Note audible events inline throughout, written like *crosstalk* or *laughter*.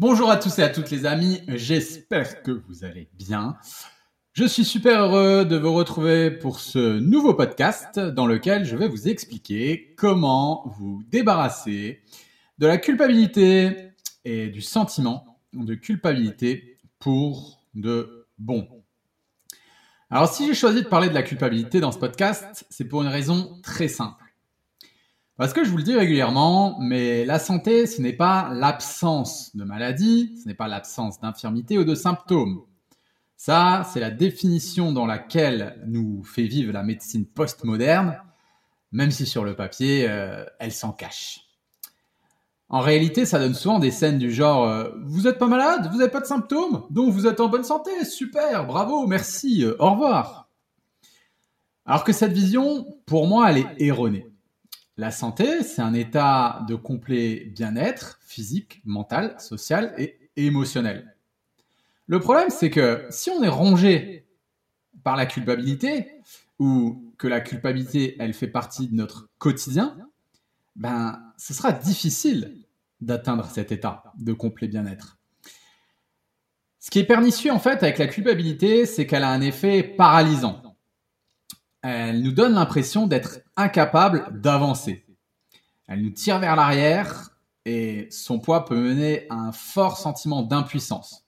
Bonjour à tous et à toutes les amis, j'espère que vous allez bien. Je suis super heureux de vous retrouver pour ce nouveau podcast dans lequel je vais vous expliquer comment vous débarrasser de la culpabilité et du sentiment de culpabilité pour de bon. Alors si j'ai choisi de parler de la culpabilité dans ce podcast, c'est pour une raison très simple. Parce que je vous le dis régulièrement, mais la santé, ce n'est pas l'absence de maladie, ce n'est pas l'absence d'infirmité ou de symptômes. Ça, c'est la définition dans laquelle nous fait vivre la médecine postmoderne, même si sur le papier, euh, elle s'en cache. En réalité, ça donne souvent des scènes du genre euh, Vous êtes pas malade, vous n'avez pas de symptômes, donc vous êtes en bonne santé, super, bravo, merci, euh, au revoir. Alors que cette vision, pour moi, elle est erronée. La santé, c'est un état de complet bien-être physique, mental, social et émotionnel. Le problème, c'est que si on est rongé par la culpabilité, ou que la culpabilité, elle fait partie de notre quotidien, ben, ce sera difficile d'atteindre cet état de complet bien-être. Ce qui est pernicieux en fait avec la culpabilité, c'est qu'elle a un effet paralysant. Elle nous donne l'impression d'être incapable d'avancer. Elle nous tire vers l'arrière et son poids peut mener à un fort sentiment d'impuissance.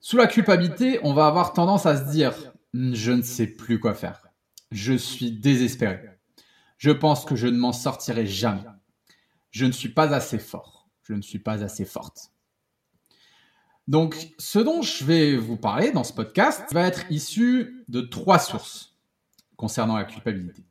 Sous la culpabilité, on va avoir tendance à se dire hm, je ne sais plus quoi faire. Je suis désespéré. Je pense que je ne m'en sortirai jamais. Je ne suis pas assez fort. Je ne suis pas assez forte. Donc, ce dont je vais vous parler dans ce podcast va être issu de trois sources concernant la culpabilité.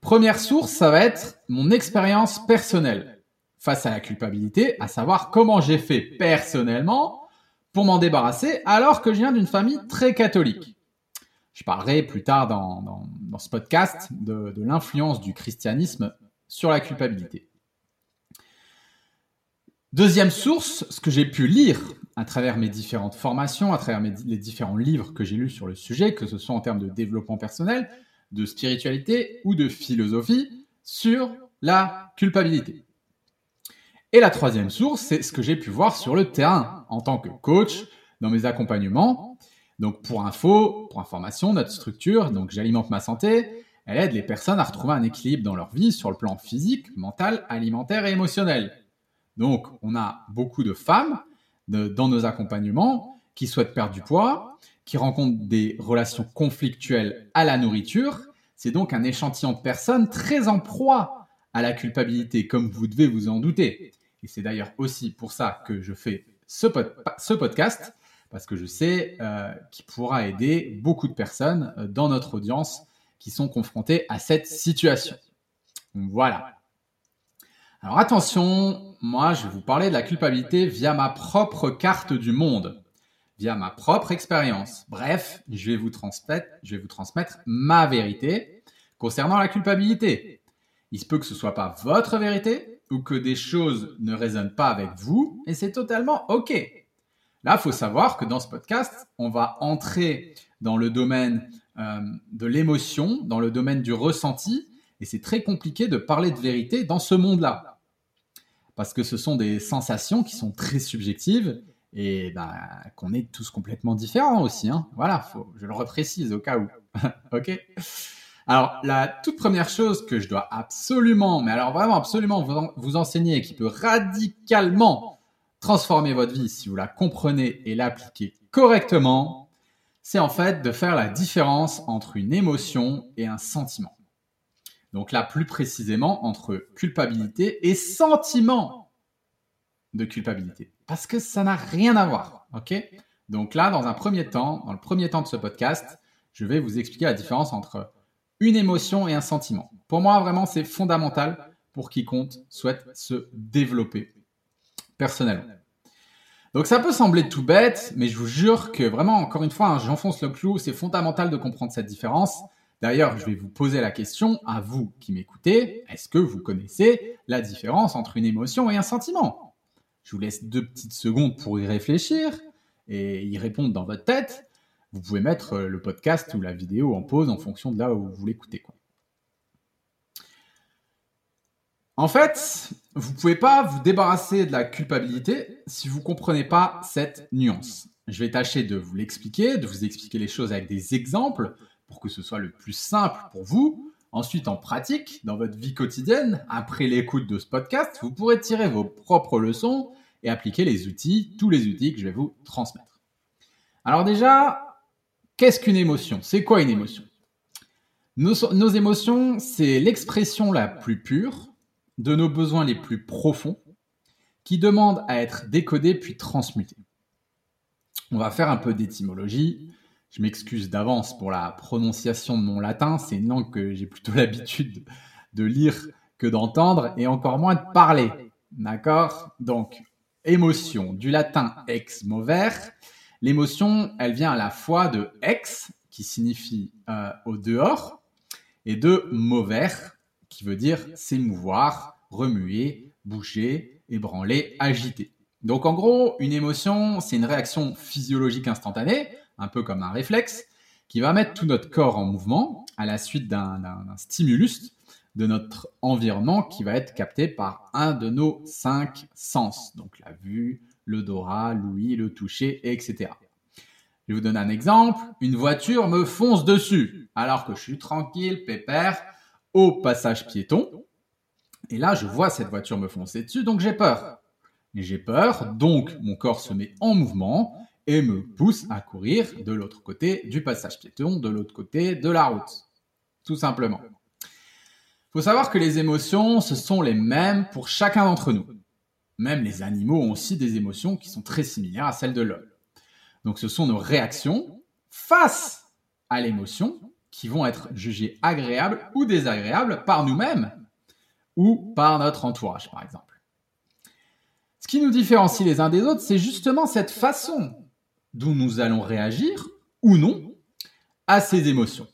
Première source, ça va être mon expérience personnelle face à la culpabilité, à savoir comment j'ai fait personnellement pour m'en débarrasser alors que je viens d'une famille très catholique. Je parlerai plus tard dans, ce podcast de, l'influence du christianisme sur la culpabilité. Deuxième source, ce que j'ai pu lire à travers mes différentes formations, à travers les différents livres que j'ai lus sur le sujet, que ce soit en termes de développement personnel, de spiritualité ou de philosophie, sur la culpabilité. Et la troisième source, c'est ce que j'ai pu voir sur le terrain en tant que coach dans mes accompagnements donc pour info, pour information, notre structure, donc j'alimente ma santé, elle aide les personnes à retrouver un équilibre dans leur vie sur le plan physique, mental, alimentaire et émotionnel. Donc on a beaucoup de femmes dans nos accompagnements qui souhaitent perdre du poids, qui rencontrent des relations conflictuelles à la nourriture. C'est donc un échantillon de personnes très en proie à la culpabilité, comme vous devez vous en douter. Et c'est d'ailleurs aussi pour ça que je fais ce, podcast, parce que je sais euh, qu'il pourra aider beaucoup de personnes euh, dans notre audience qui sont confrontées à cette situation. voilà. Alors attention, moi je vais vous parler de la culpabilité via ma propre carte du monde, via ma propre expérience. Bref, je vais vous transmettre, je vous transmettre ma vérité concernant la culpabilité. Il se peut que ce soit pas votre vérité ou que des choses ne résonnent pas avec vous et c'est totalement OK. Là, faut savoir que dans ce podcast, on va entrer dans le domaine euh, de l'émotion, dans le domaine du ressenti, et c'est très compliqué de parler de vérité dans ce monde-là. Parce que ce sont des sensations qui sont très subjectives et bah, qu'on est tous complètement différents aussi. Hein. Voilà, je le reprécise au cas où. *laughs* ok? Alors, la toute première chose que je dois absolument, mais alors vraiment absolument vous, vous enseigner et qui peut radicalement transformer votre vie si vous la comprenez et l'appliquez correctement, c'est en fait de faire la différence entre une émotion et un sentiment. Donc là, plus précisément, entre culpabilité et sentiment de culpabilité. Parce que ça n'a rien à voir. OK? Donc là, dans un premier temps, dans le premier temps de ce podcast, je vais vous expliquer la différence entre une émotion et un sentiment. Pour moi, vraiment, c'est fondamental pour quiconque souhaite se développer personnellement. Donc ça peut sembler tout bête, mais je vous jure que vraiment, encore une fois, hein, j'enfonce le clou, c'est fondamental de comprendre cette différence. D'ailleurs, je vais vous poser la question à vous qui m'écoutez, est-ce que vous connaissez la différence entre une émotion et un sentiment? Je vous laisse deux petites secondes pour y réfléchir et y répondre dans votre tête. Vous pouvez mettre le podcast ou la vidéo en pause en fonction de là où vous l'écoutez. En fait, vous ne pouvez pas vous débarrasser de la culpabilité si vous ne comprenez pas cette nuance. Je vais tâcher de vous l'expliquer, de vous expliquer les choses avec des exemples pour que ce soit le plus simple pour vous. Ensuite, en pratique, dans votre vie quotidienne, après l'écoute de ce podcast, vous pourrez tirer vos propres leçons et appliquer les outils, tous les outils que je vais vous transmettre. Alors déjà, qu'est-ce qu'une émotion? C'est quoi une émotion? Nos, émotions, c'est l'expression la plus pure de nos besoins les plus profonds qui demandent à être décodés puis transmutés. On va faire un peu d'étymologie. Je m'excuse d'avance pour la prononciation de mon latin. C'est une langue que j'ai plutôt *laughs* l'habitude de lire que d'entendre et encore moins de parler. D'accord? Donc, émotion, du latin ex mover. L'émotion, elle vient à la fois de ex, qui signifie euh, au dehors, et de mover, qui veut dire s'émouvoir, remuer, bouger, ébranler, agiter. Donc en gros, une émotion, c'est une réaction physiologique instantanée, un peu comme un réflexe, qui va mettre tout notre corps en mouvement à la suite d'un stimulus de notre environnement qui va être capté par un de nos cinq sens, donc la vue, l'odorat, l'ouïe, le toucher, etc. Je vous donner un exemple. Une voiture me fonce dessus alors que je suis tranquille, pépère, au passage piéton. Et là, je vois cette voiture me foncer dessus, donc j'ai peur. J'ai peur, donc mon corps se met en mouvement et me pousse à courir de l'autre côté du passage piéton, de l'autre côté de la route. Tout simplement. Il faut savoir que les émotions, ce sont les mêmes pour chacun d'entre nous. Même les animaux ont aussi des émotions qui sont très similaires à celles de l'homme. Donc ce sont nos réactions face à l'émotion qui vont être jugées agréables ou désagréables par nous-mêmes ou par notre entourage, par exemple. Ce qui nous différencie les uns des autres, c'est justement cette façon dont nous allons réagir ou non à ces émotions.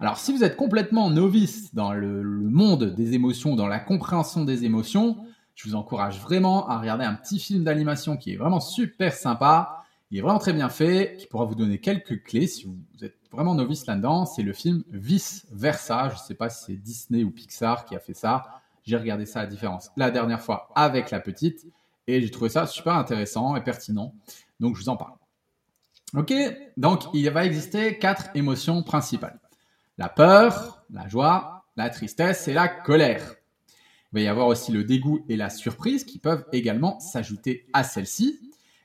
Alors si vous êtes complètement novice dans le, monde des émotions, dans la compréhension des émotions, je vous encourage vraiment à regarder un petit film d'animation qui est vraiment super sympa, il est vraiment très bien fait, qui pourra vous donner quelques clés si vous êtes vraiment novice là-dedans. C'est le film Vice Versa, je ne sais pas si c'est Disney ou Pixar qui a fait ça. J'ai regardé ça à la différence la dernière fois avec la petite et j'ai trouvé ça super intéressant et pertinent. Donc je vous en parle. Ok, donc il va exister quatre émotions principales. La peur, la joie, la tristesse et la colère. Il va y avoir aussi le dégoût et la surprise qui peuvent également s'ajouter à celle-ci.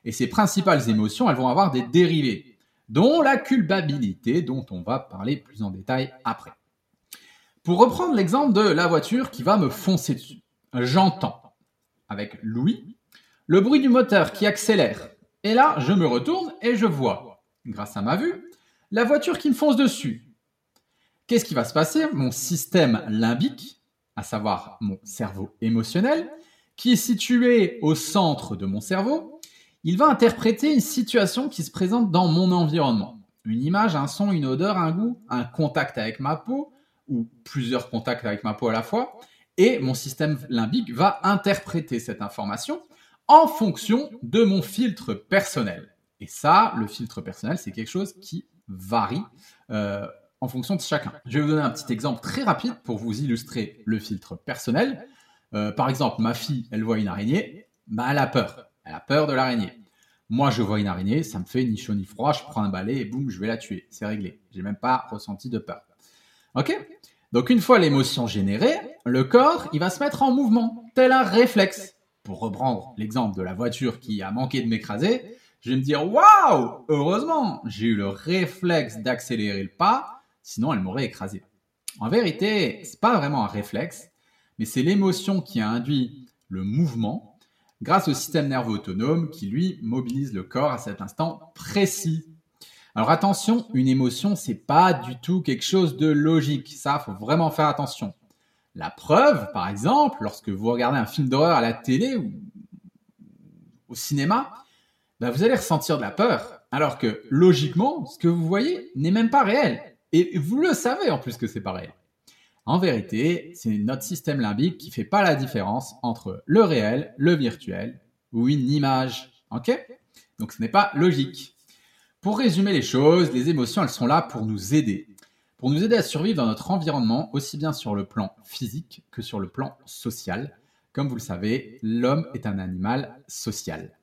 Et ces principales émotions, elles vont avoir des dérivés, dont la culpabilité, dont on va parler plus en détail après. Pour reprendre l'exemple de la voiture qui va me foncer dessus, j'entends, avec Louis, le bruit du moteur qui accélère. Et là, je me retourne et je vois, grâce à ma vue, la voiture qui me fonce dessus. Qu'est-ce qui va se passer? Mon système limbique, à savoir mon cerveau émotionnel, qui est situé au centre de mon cerveau, il va interpréter une situation qui se présente dans mon environnement. Une image, un son, une odeur, un goût, un contact avec ma peau, ou plusieurs contacts avec ma peau à la fois, et mon système limbique va interpréter cette information en fonction de mon filtre personnel. Et ça, le filtre personnel, c'est quelque chose qui varie euh, en fonction de chacun. Je vais vous donner un petit exemple très rapide pour vous illustrer le filtre personnel. Euh, par exemple, ma fille, elle voit une araignée, bah, elle a peur. Elle a peur de l'araignée. Moi, je vois une araignée, ça me fait ni chaud ni froid, je prends un balai et boum, je vais la tuer. C'est réglé. J'ai même pas ressenti de peur. Ok? Donc une fois l'émotion générée, le corps, il va se mettre en mouvement, tel un réflexe. Pour reprendre l'exemple de la voiture qui a manqué de m'écraser, je vais me dire waouh, heureusement, j'ai eu le réflexe d'accélérer le pas, sinon elle m'aurait écrasé. En vérité, c'est pas vraiment un réflexe, mais c'est l'émotion qui a induit le mouvement grâce au système nerveux autonome qui lui mobilise le corps à cet instant précis. Alors attention, une émotion, c'est pas du tout quelque chose de logique. Ça, faut vraiment faire attention. La preuve, par exemple, lorsque vous regardez un film d'horreur à la télé ou au cinéma, bah, vous allez ressentir de la peur, alors que logiquement, ce que vous voyez n'est même pas réel. Et vous le savez en plus que c'est pas réel. En vérité, c'est notre système limbique qui fait pas la différence entre le réel, le virtuel ou une image. Ok? Donc ce n'est pas logique. Pour résumer les choses, les émotions, elles sont là pour nous aider. Pour nous aider à survivre dans notre environnement, aussi bien sur le plan physique que sur le plan social. Comme vous le savez, l'homme est un animal social.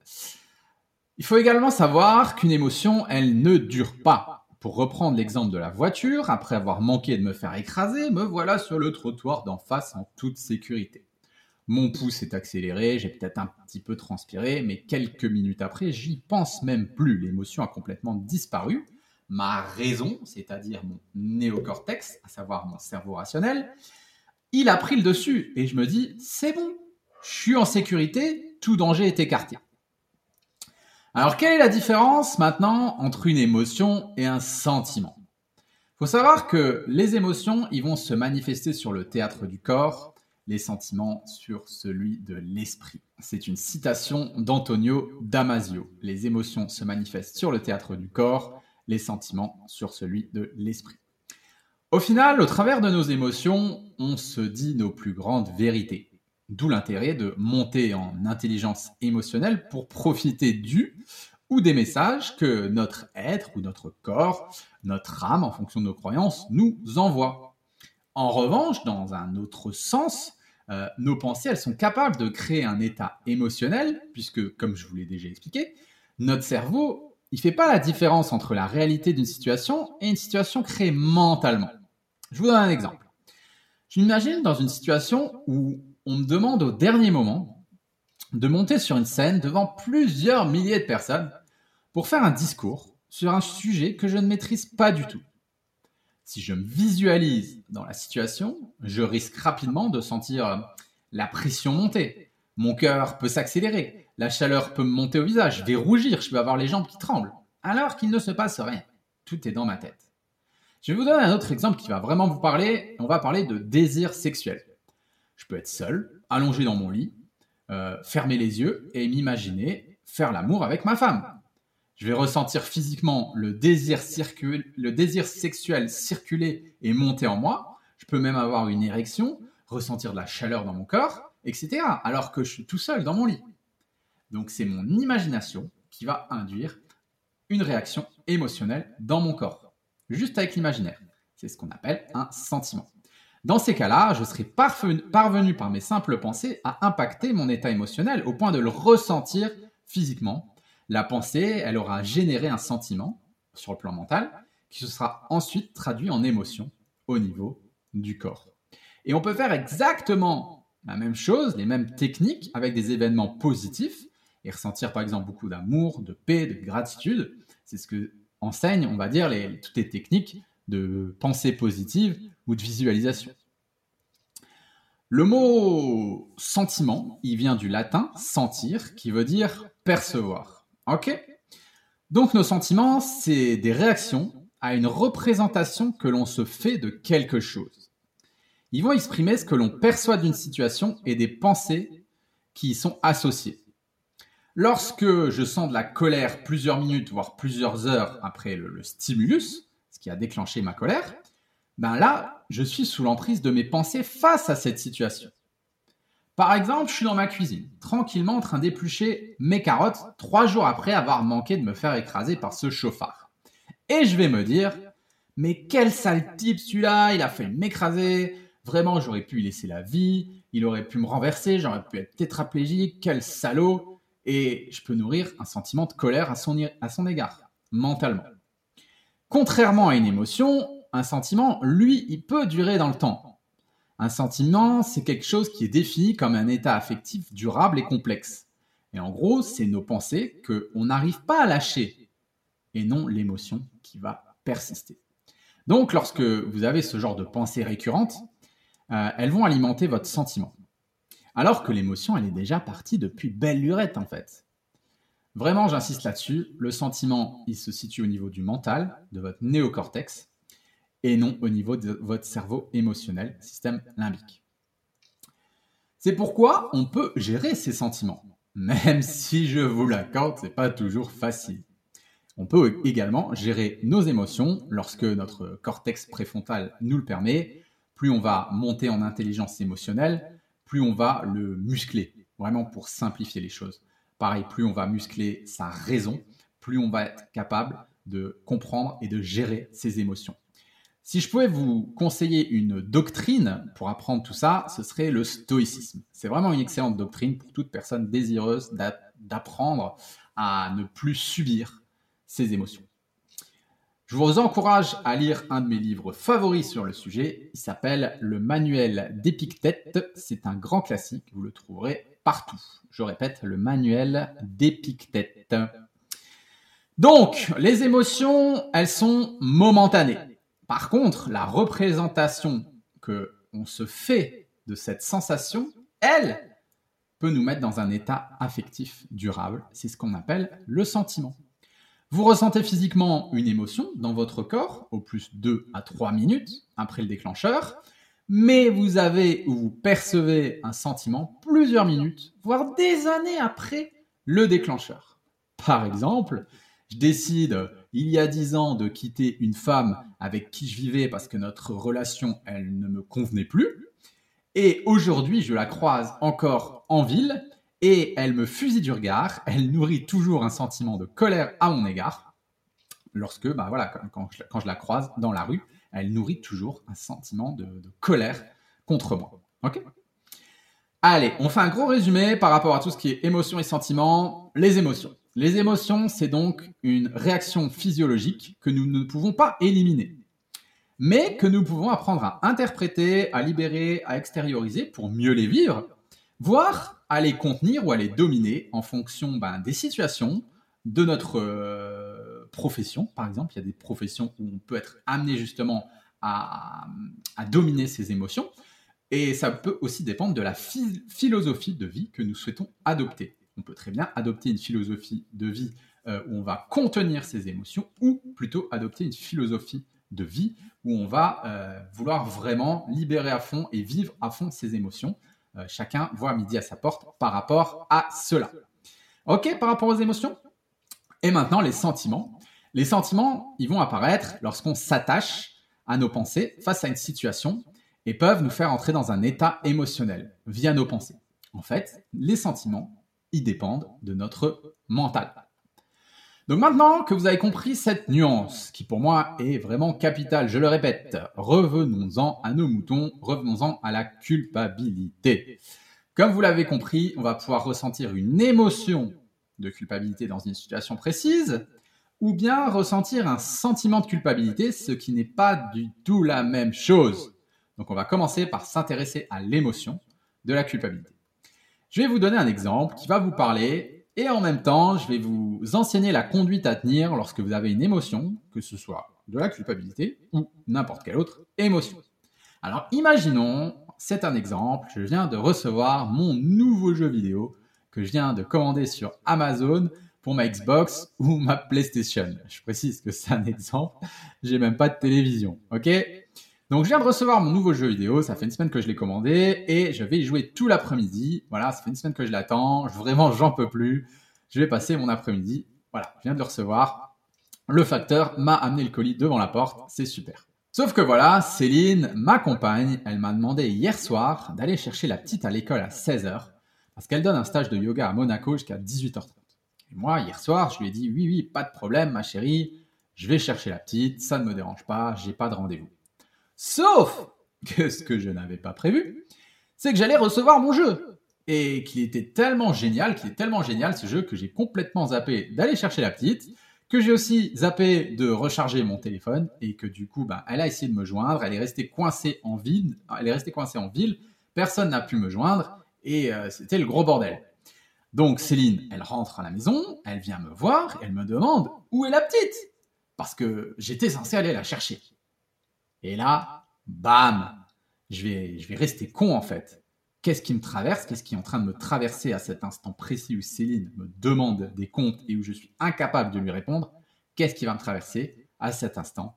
Il faut également savoir qu'une émotion, elle ne dure pas. Pour reprendre l'exemple de la voiture, après avoir manqué de me faire écraser, me voilà sur le trottoir d'en face en toute sécurité. Mon pouce est accéléré, j'ai peut-être un petit peu transpiré, mais quelques minutes après, j'y pense même plus. L'émotion a complètement disparu. Ma raison, c'est-à-dire mon néocortex, à savoir mon cerveau rationnel, il a pris le dessus et je me dis, c'est bon, je suis en sécurité, tout danger est écarté. Alors, quelle est la différence maintenant entre une émotion et un sentiment? Il faut savoir que les émotions, ils vont se manifester sur le théâtre du corps, les sentiments sur celui de l'esprit. C'est une citation d'Antonio Damasio. Les émotions se manifestent sur le théâtre du corps, les sentiments sur celui de l'esprit. Au final, au travers de nos émotions, on se dit nos plus grandes vérités. D'où l'intérêt de monter en intelligence émotionnelle pour profiter du ou des messages que notre être ou notre corps, notre âme, en fonction de nos croyances, nous envoie. En revanche, dans un autre sens, euh, nos pensées, elles sont capables de créer un état émotionnel, puisque, comme je vous l'ai déjà expliqué, notre cerveau, il fait pas la différence entre la réalité d'une situation et une situation créée mentalement. Je vous donne un exemple. Je m'imagine dans une situation où on me demande au dernier moment de monter sur une scène devant plusieurs milliers de personnes pour faire un discours sur un sujet que je ne maîtrise pas du tout. Si je me visualise dans la situation, je risque rapidement de sentir la pression monter. Mon cœur peut s'accélérer, la chaleur peut me monter au visage, je vais rougir, je peux avoir les jambes qui tremblent, alors qu'il ne se passe rien. Tout est dans ma tête. Je vais vous donner un autre exemple qui va vraiment vous parler. On va parler de désir sexuel. Je peux être seul, allongé dans mon lit, euh, fermer les yeux et m'imaginer faire l'amour avec ma femme je vais ressentir physiquement le désir, le désir sexuel circuler et monter en moi. Je peux même avoir une érection, ressentir de la chaleur dans mon corps, etc. Alors que je suis tout seul dans mon lit. Donc c'est mon imagination qui va induire une réaction émotionnelle dans mon corps, juste avec l'imaginaire. C'est ce qu'on appelle un sentiment. Dans ces cas-là, je serai parvenu par mes simples pensées à impacter mon état émotionnel au point de le ressentir physiquement la pensée, elle aura généré un sentiment sur le plan mental qui se sera ensuite traduit en émotion au niveau du corps. Et on peut faire exactement la même chose, les mêmes techniques avec des événements positifs et ressentir par exemple beaucoup d'amour, de paix, de gratitude. C'est ce que enseignent, on va dire, toutes les techniques de pensée positive ou de visualisation. Le mot sentiment, il vient du latin sentir, qui veut dire percevoir. Ok? Donc nos sentiments, c'est des réactions à une représentation que l'on se fait de quelque chose. Ils vont exprimer ce que l'on perçoit d'une situation et des pensées qui y sont associées. Lorsque je sens de la colère plusieurs minutes, voire plusieurs heures après le, stimulus, ce qui a déclenché ma colère, ben là, je suis sous l'emprise de mes pensées face à cette situation. Par exemple, je suis dans ma cuisine, tranquillement en train d'éplucher mes carottes, trois jours après avoir manqué de me faire écraser par ce chauffard. Et je vais me dire, mais quel sale type celui-là, il a fait m'écraser, vraiment j'aurais pu lui laisser la vie, il aurait pu me renverser, j'aurais pu être tétraplégique, quel salaud, et je peux nourrir un sentiment de colère à son égard, mentalement. Contrairement à une émotion, un sentiment, lui, il peut durer dans le temps. Un sentiment, c'est quelque chose qui est défini comme un état affectif durable et complexe. Et en gros, c'est nos pensées qu'on n'arrive pas à lâcher et non l'émotion qui va persister. Donc, lorsque vous avez ce genre de pensées récurrentes, euh, elles vont alimenter votre sentiment. Alors que l'émotion, elle est déjà partie depuis belle lurette en fait. Vraiment, j'insiste là-dessus, le sentiment, il se situe au niveau du mental, de votre néocortex, et non au niveau de votre cerveau émotionnel, système limbique. C'est pourquoi on peut gérer ses sentiments, même *laughs* si je vous l'accorde, c'est pas toujours facile. On peut également gérer nos émotions lorsque notre cortex préfrontal nous le permet. Plus on va monter en intelligence émotionnelle, plus on va le muscler, vraiment pour simplifier les choses. Pareil, plus on va muscler sa raison, plus on va être capable de comprendre et de gérer ses émotions. Si je pouvais vous conseiller une doctrine pour apprendre tout ça, ce serait le stoïcisme. C'est vraiment une excellente doctrine pour toute personne désireuse d'apprendre à ne plus subir ses émotions. Je vous encourage à lire un de mes livres favoris sur le sujet. Il s'appelle Le Manuel d'Épictète. C'est un grand classique, vous le trouverez partout. Je répète, le Manuel d'Épictète. Donc, les émotions, elles sont momentanées. Par contre, la représentation que on se fait de cette sensation, elle, peut nous mettre dans un état affectif durable. C'est ce qu'on appelle le sentiment. Vous ressentez physiquement une émotion dans votre corps au plus 2 à 3 minutes après le déclencheur, mais vous avez ou vous percevez un sentiment plusieurs minutes, voire des années après le déclencheur. Par exemple, je décide il y a dix ans de quitter une femme avec qui je vivais parce que notre relation, elle ne me convenait plus. Et aujourd'hui, je la croise encore en ville et elle me fusille du regard. Elle nourrit toujours un sentiment de colère à mon égard. Lorsque, bah voilà, quand je, la croise dans la rue, elle nourrit toujours un sentiment de, de colère contre moi. Ok? Allez, on fait un gros résumé par rapport à tout ce qui est émotion et sentiment. Les émotions. Les émotions, c'est donc une réaction physiologique que nous ne pouvons pas éliminer, mais que nous pouvons apprendre à interpréter, à libérer, à extérioriser pour mieux les vivre, voire à les contenir ou à les dominer en fonction ben, des situations, de notre euh, profession. Par exemple, il y a des professions où on peut être amené justement à, dominer ses émotions. Et ça peut aussi dépendre de la philosophie de vie que nous souhaitons adopter on peut très bien adopter une philosophie de vie euh, où on va contenir ses émotions ou plutôt adopter une philosophie de vie où on va euh, vouloir vraiment libérer à fond et vivre à fond ses émotions. Euh, chacun voit midi à sa porte par rapport à cela. Ok, par rapport aux émotions Et maintenant, les sentiments. Les sentiments, ils vont apparaître lorsqu'on s'attache à nos pensées face à une situation et peuvent nous faire entrer dans un état émotionnel via nos pensées. En fait, les sentiments, dépendent de notre mental. Donc maintenant que vous avez compris cette nuance, qui pour moi est vraiment capitale, je le répète, revenons-en à nos moutons, revenons-en à la culpabilité. Comme vous l'avez compris, on va pouvoir ressentir une émotion de culpabilité dans une situation précise, ou bien ressentir un sentiment de culpabilité, ce qui n'est pas du tout la même chose. Donc on va commencer par s'intéresser à l'émotion de la culpabilité. Je vais vous donner un exemple qui va vous parler et en même temps, je vais vous enseigner la conduite à tenir lorsque vous avez une émotion, que ce soit de la culpabilité ou n'importe quelle autre émotion. Alors imaginons, c'est un exemple, je viens de recevoir mon nouveau jeu vidéo que je viens de commander sur Amazon pour ma Xbox ou ma PlayStation. Je précise que c'est un *laughs* exemple, j'ai même pas de télévision, ok? Donc je viens de recevoir mon nouveau jeu vidéo, ça fait une semaine que je l'ai commandé et je vais y jouer tout l'après-midi. Voilà, ça fait une semaine que je l'attends, vraiment j'en peux plus. Je vais passer mon après-midi. Voilà, je viens de le recevoir. Le facteur m'a amené le colis devant la porte, c'est super. Sauf que voilà, Céline, ma compagne, elle m'a demandé hier soir d'aller chercher la petite à l'école à 16h parce qu'elle donne un stage de yoga à Monaco jusqu'à 18h30. Et moi, hier soir, je lui ai dit oui, oui, pas de problème, ma chérie, je vais chercher la petite, ça ne me dérange pas, j'ai pas de rendez-vous. Sauf que ce que je n'avais pas prévu, c'est que j'allais recevoir mon jeu. Et qu'il était tellement génial, qu'il est tellement génial ce jeu que j'ai complètement zappé d'aller chercher la petite, que j'ai aussi zappé de recharger mon téléphone et que du coup, bah, elle a essayé de me joindre, elle est restée coincée en ville, elle est restée coincée en ville, personne n'a pu me joindre et euh, c'était le gros bordel. Donc Céline, elle rentre à la maison, elle vient me voir, elle me demande où est la petite? Parce que j'étais censé aller la chercher. Et là, bam, je vais, je vais rester con en fait. Qu'est-ce qui me traverse? Qu'est-ce qui est en train de me traverser à cet instant précis où Céline me demande des comptes et où je suis incapable de lui répondre? Qu'est-ce qui va me traverser à cet instant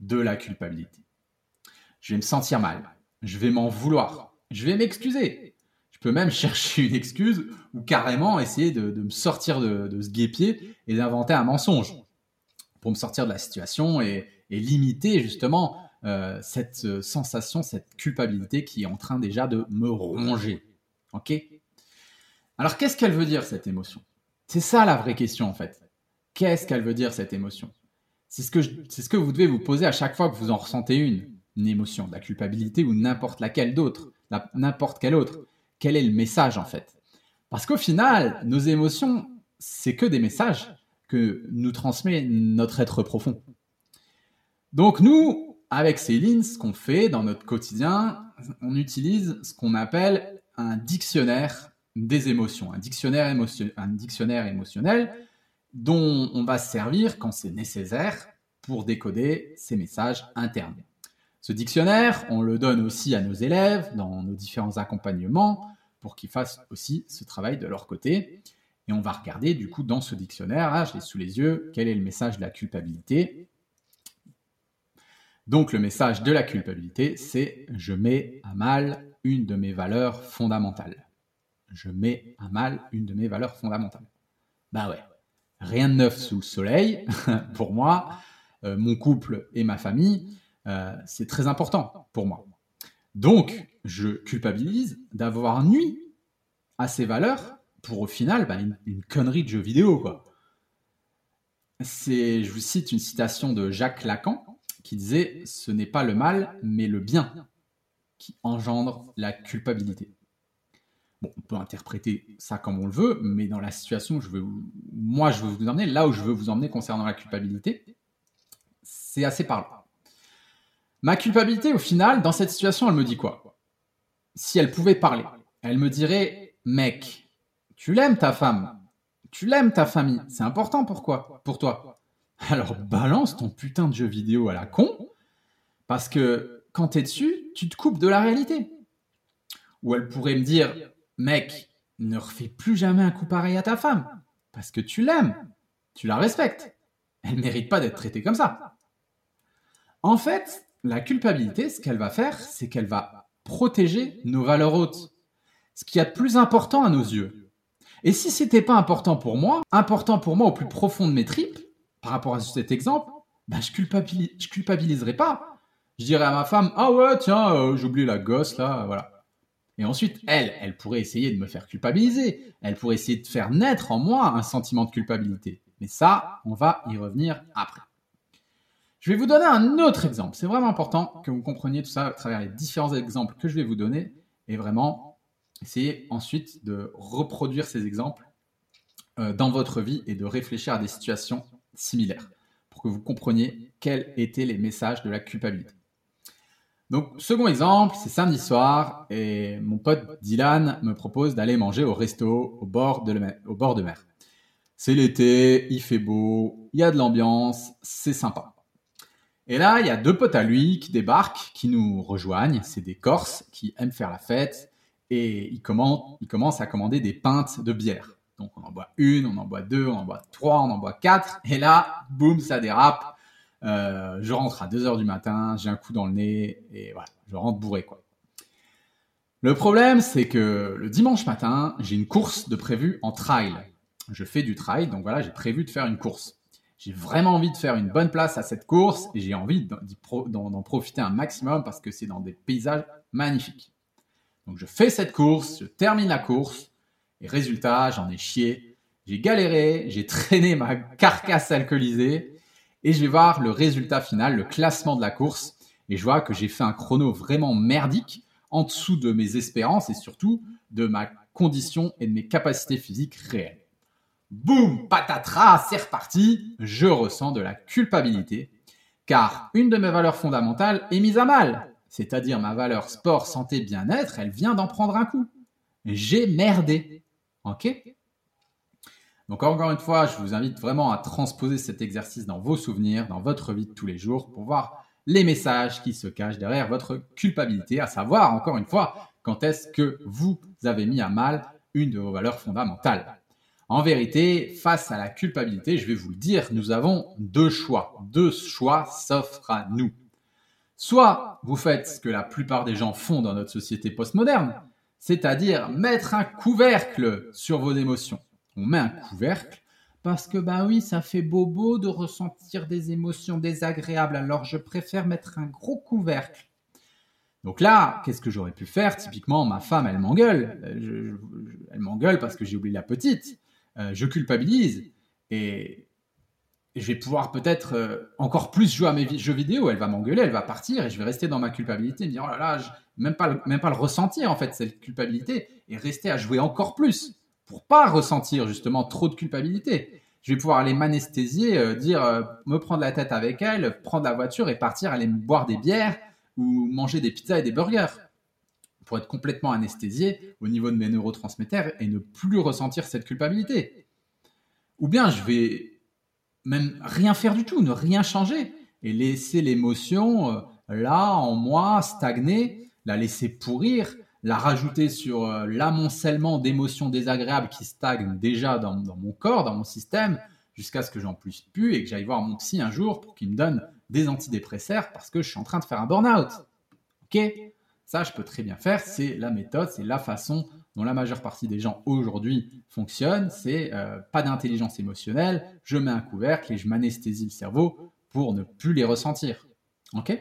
De la culpabilité? Je vais me sentir mal. Je vais m'en vouloir. Je vais m'excuser. Je peux même *laughs* chercher une excuse ou carrément essayer de, me sortir de, ce guépier et d'inventer un mensonge pour me sortir de la situation et, et limiter justement euh, cette euh, sensation, cette culpabilité qui est en train déjà de me ronger. Ok? Alors qu'est-ce qu'elle veut dire cette émotion? C'est ça la vraie question en fait. Qu'est-ce qu'elle veut dire cette émotion? C'est ce, que ce que vous devez vous poser à chaque fois que vous en ressentez une, une émotion, la culpabilité ou n'importe laquelle d'autre, n'importe quelle autre. Quel est le message en fait? Parce qu'au final, nos émotions, c'est que des messages que nous transmet notre être profond. Donc nous, avec Céline, ce qu'on fait dans notre quotidien, on utilise ce qu'on appelle un dictionnaire des émotions, un dictionnaire, émotionnel dont on va se servir quand c'est nécessaire pour décoder ces messages internes. Ce dictionnaire, on le donne aussi à nos élèves dans nos différents accompagnements pour qu'ils fassent aussi ce travail de leur côté. Et on va regarder du coup dans ce dictionnaire, là je l'ai sous les yeux, quel est le message de la culpabilité. Donc le message de la culpabilité, c'est je mets à mal une de mes valeurs fondamentales. Je mets à mal une de mes valeurs fondamentales. Bah ouais, rien de neuf sous le soleil *laughs* pour moi, euh, mon couple et ma famille, euh, c'est très important pour moi. Donc je culpabilise d'avoir nuit à ces valeurs pour au final bah, une, connerie de jeu vidéo. C'est, je vous cite une citation de Jacques Lacan qui disait Ce n'est pas le mal, mais le bien qui engendre la culpabilité. Bon, on peut interpréter ça comme on le veut, mais dans la situation je veux, moi je veux vous emmener, là où je veux vous emmener concernant la culpabilité, c'est assez parlant. Ma culpabilité, au final, dans cette situation, elle me dit quoi? Si elle pouvait parler, elle me dirait, mec, tu l'aimes ta femme? Tu l'aimes ta famille? C'est important pourquoi? Pour toi? *laughs* Alors balance ton putain de jeu vidéo à la con. Parce que quand t'es dessus, tu te coupes de la réalité. Ou elle pourrait me dire, mec, ne refais plus jamais un coup pareil à ta femme. Parce que tu l'aimes. Tu la respectes. Elle mérite pas d'être traitée comme ça. En fait, la culpabilité, ce qu'elle va faire, c'est qu'elle va protéger nos valeurs hautes. Ce qui est de plus important à nos yeux. Et si c'était pas important pour moi, important pour moi au plus profond de mes tripes, par rapport à cet exemple, bah, je, culpabilis je culpabiliserais pas. Je dirais à ma femme, ah ouais, tiens, euh, j'ai oublié la gosse là, voilà. Et ensuite, elle, elle pourrait essayer de me faire culpabiliser. Elle pourrait essayer de faire naître en moi un sentiment de culpabilité. Mais ça, on va y revenir après. Je vais vous donner un autre exemple. C'est vraiment important que vous compreniez tout ça à travers les différents exemples que je vais vous donner. Et vraiment, Essayez ensuite de reproduire ces exemples euh, dans votre vie et de réfléchir à des situations similaires pour que vous compreniez quels étaient les messages de la culpabilité. Donc, second exemple, c'est samedi soir et mon pote Dylan me propose d'aller manger au resto au bord de, mer. C'est l'été, il fait beau, il y a de l'ambiance, c'est sympa. Et là, il y a deux potes à lui qui débarquent, qui nous rejoignent. C'est des Corses qui aiment faire la fête et il commence, à commander des pintes de bière. Donc on en boit une, on en boit deux, on en boit trois, on en boit quatre, et là, boum, ça dérape. Euh, je rentre à 2 heures du matin, j'ai un coup dans le nez, et voilà, je rentre bourré quoi. Le problème, c'est que le dimanche matin, j'ai une course de prévu en trail. Je fais du trail, donc voilà, j'ai prévu de faire une course. J'ai vraiment envie de faire une bonne place à cette course et j'ai envie d'en profiter un maximum parce que c'est dans des paysages magnifiques. Donc je fais cette course, je termine la course, et j'en ai chié, j'ai galéré, j'ai traîné ma carcasse alcoolisée, et je vais voir le résultat final, le classement de la course, et je vois que j'ai fait un chrono vraiment merdique, en dessous de mes espérances et surtout de ma condition et de mes capacités physiques réelles. Boum, patatras, c'est reparti, je ressens de la culpabilité, car une de mes valeurs fondamentales est mise à mal c'est-à-dire ma valeur sport, santé, bien-être, elle vient d'en prendre un coup. J'ai merdé. OK Donc encore une fois, je vous invite vraiment à transposer cet exercice dans vos souvenirs, dans votre vie de tous les jours, pour voir les messages qui se cachent derrière votre culpabilité, à savoir, encore une fois, quand est-ce que vous avez mis à mal une de vos valeurs fondamentales. En vérité, face à la culpabilité, je vais vous le dire, nous avons deux choix. Deux choix s'offrent à nous. Soit vous faites ce que la plupart des gens font dans notre société postmoderne, c'est-à-dire mettre un couvercle sur vos émotions. On met un couvercle parce que bah oui, ça fait bobo de ressentir des émotions désagréables, alors je préfère mettre un gros couvercle. Donc là, qu'est-ce que j'aurais pu faire? Typiquement, ma femme, elle m'engueule. elle m'engueule parce que j'ai oublié la petite. Euh, je culpabilise. Et je vais pouvoir peut-être euh, encore plus jouer à mes jeux vidéo. Elle va m'engueuler, elle va partir et je vais rester dans ma culpabilité, me dire oh là là, même pas, même pas le ressentir en fait cette culpabilité et rester à jouer encore plus pour pas ressentir justement trop de culpabilité. Je vais pouvoir aller m'anesthésier, euh, dire euh, me prendre la tête avec elle, prendre la voiture et partir aller me boire des bières ou manger des pizzas et des burgers pour être complètement anesthésié au niveau de mes neurotransmetteurs et ne plus ressentir cette culpabilité. Ou bien je vais même rien faire du tout, ne rien changer et laisser l'émotion euh, là en moi stagner, la laisser pourrir, la rajouter sur euh, l'amoncellement d'émotions désagréables qui stagnent déjà dans, mon corps, dans mon système, jusqu'à ce que j'en puisse plus et que j'aille voir mon psy un jour pour qu'il me donne des antidépresseurs parce que je suis en train de faire un burn-out. Ok? Ça, je peux très bien faire. C'est la méthode, c'est la façon dont la majeure partie des gens aujourd'hui fonctionnent. C'est euh, pas d'intelligence émotionnelle, je mets un couvercle et je m'anesthésie le cerveau pour ne plus les ressentir. Ok?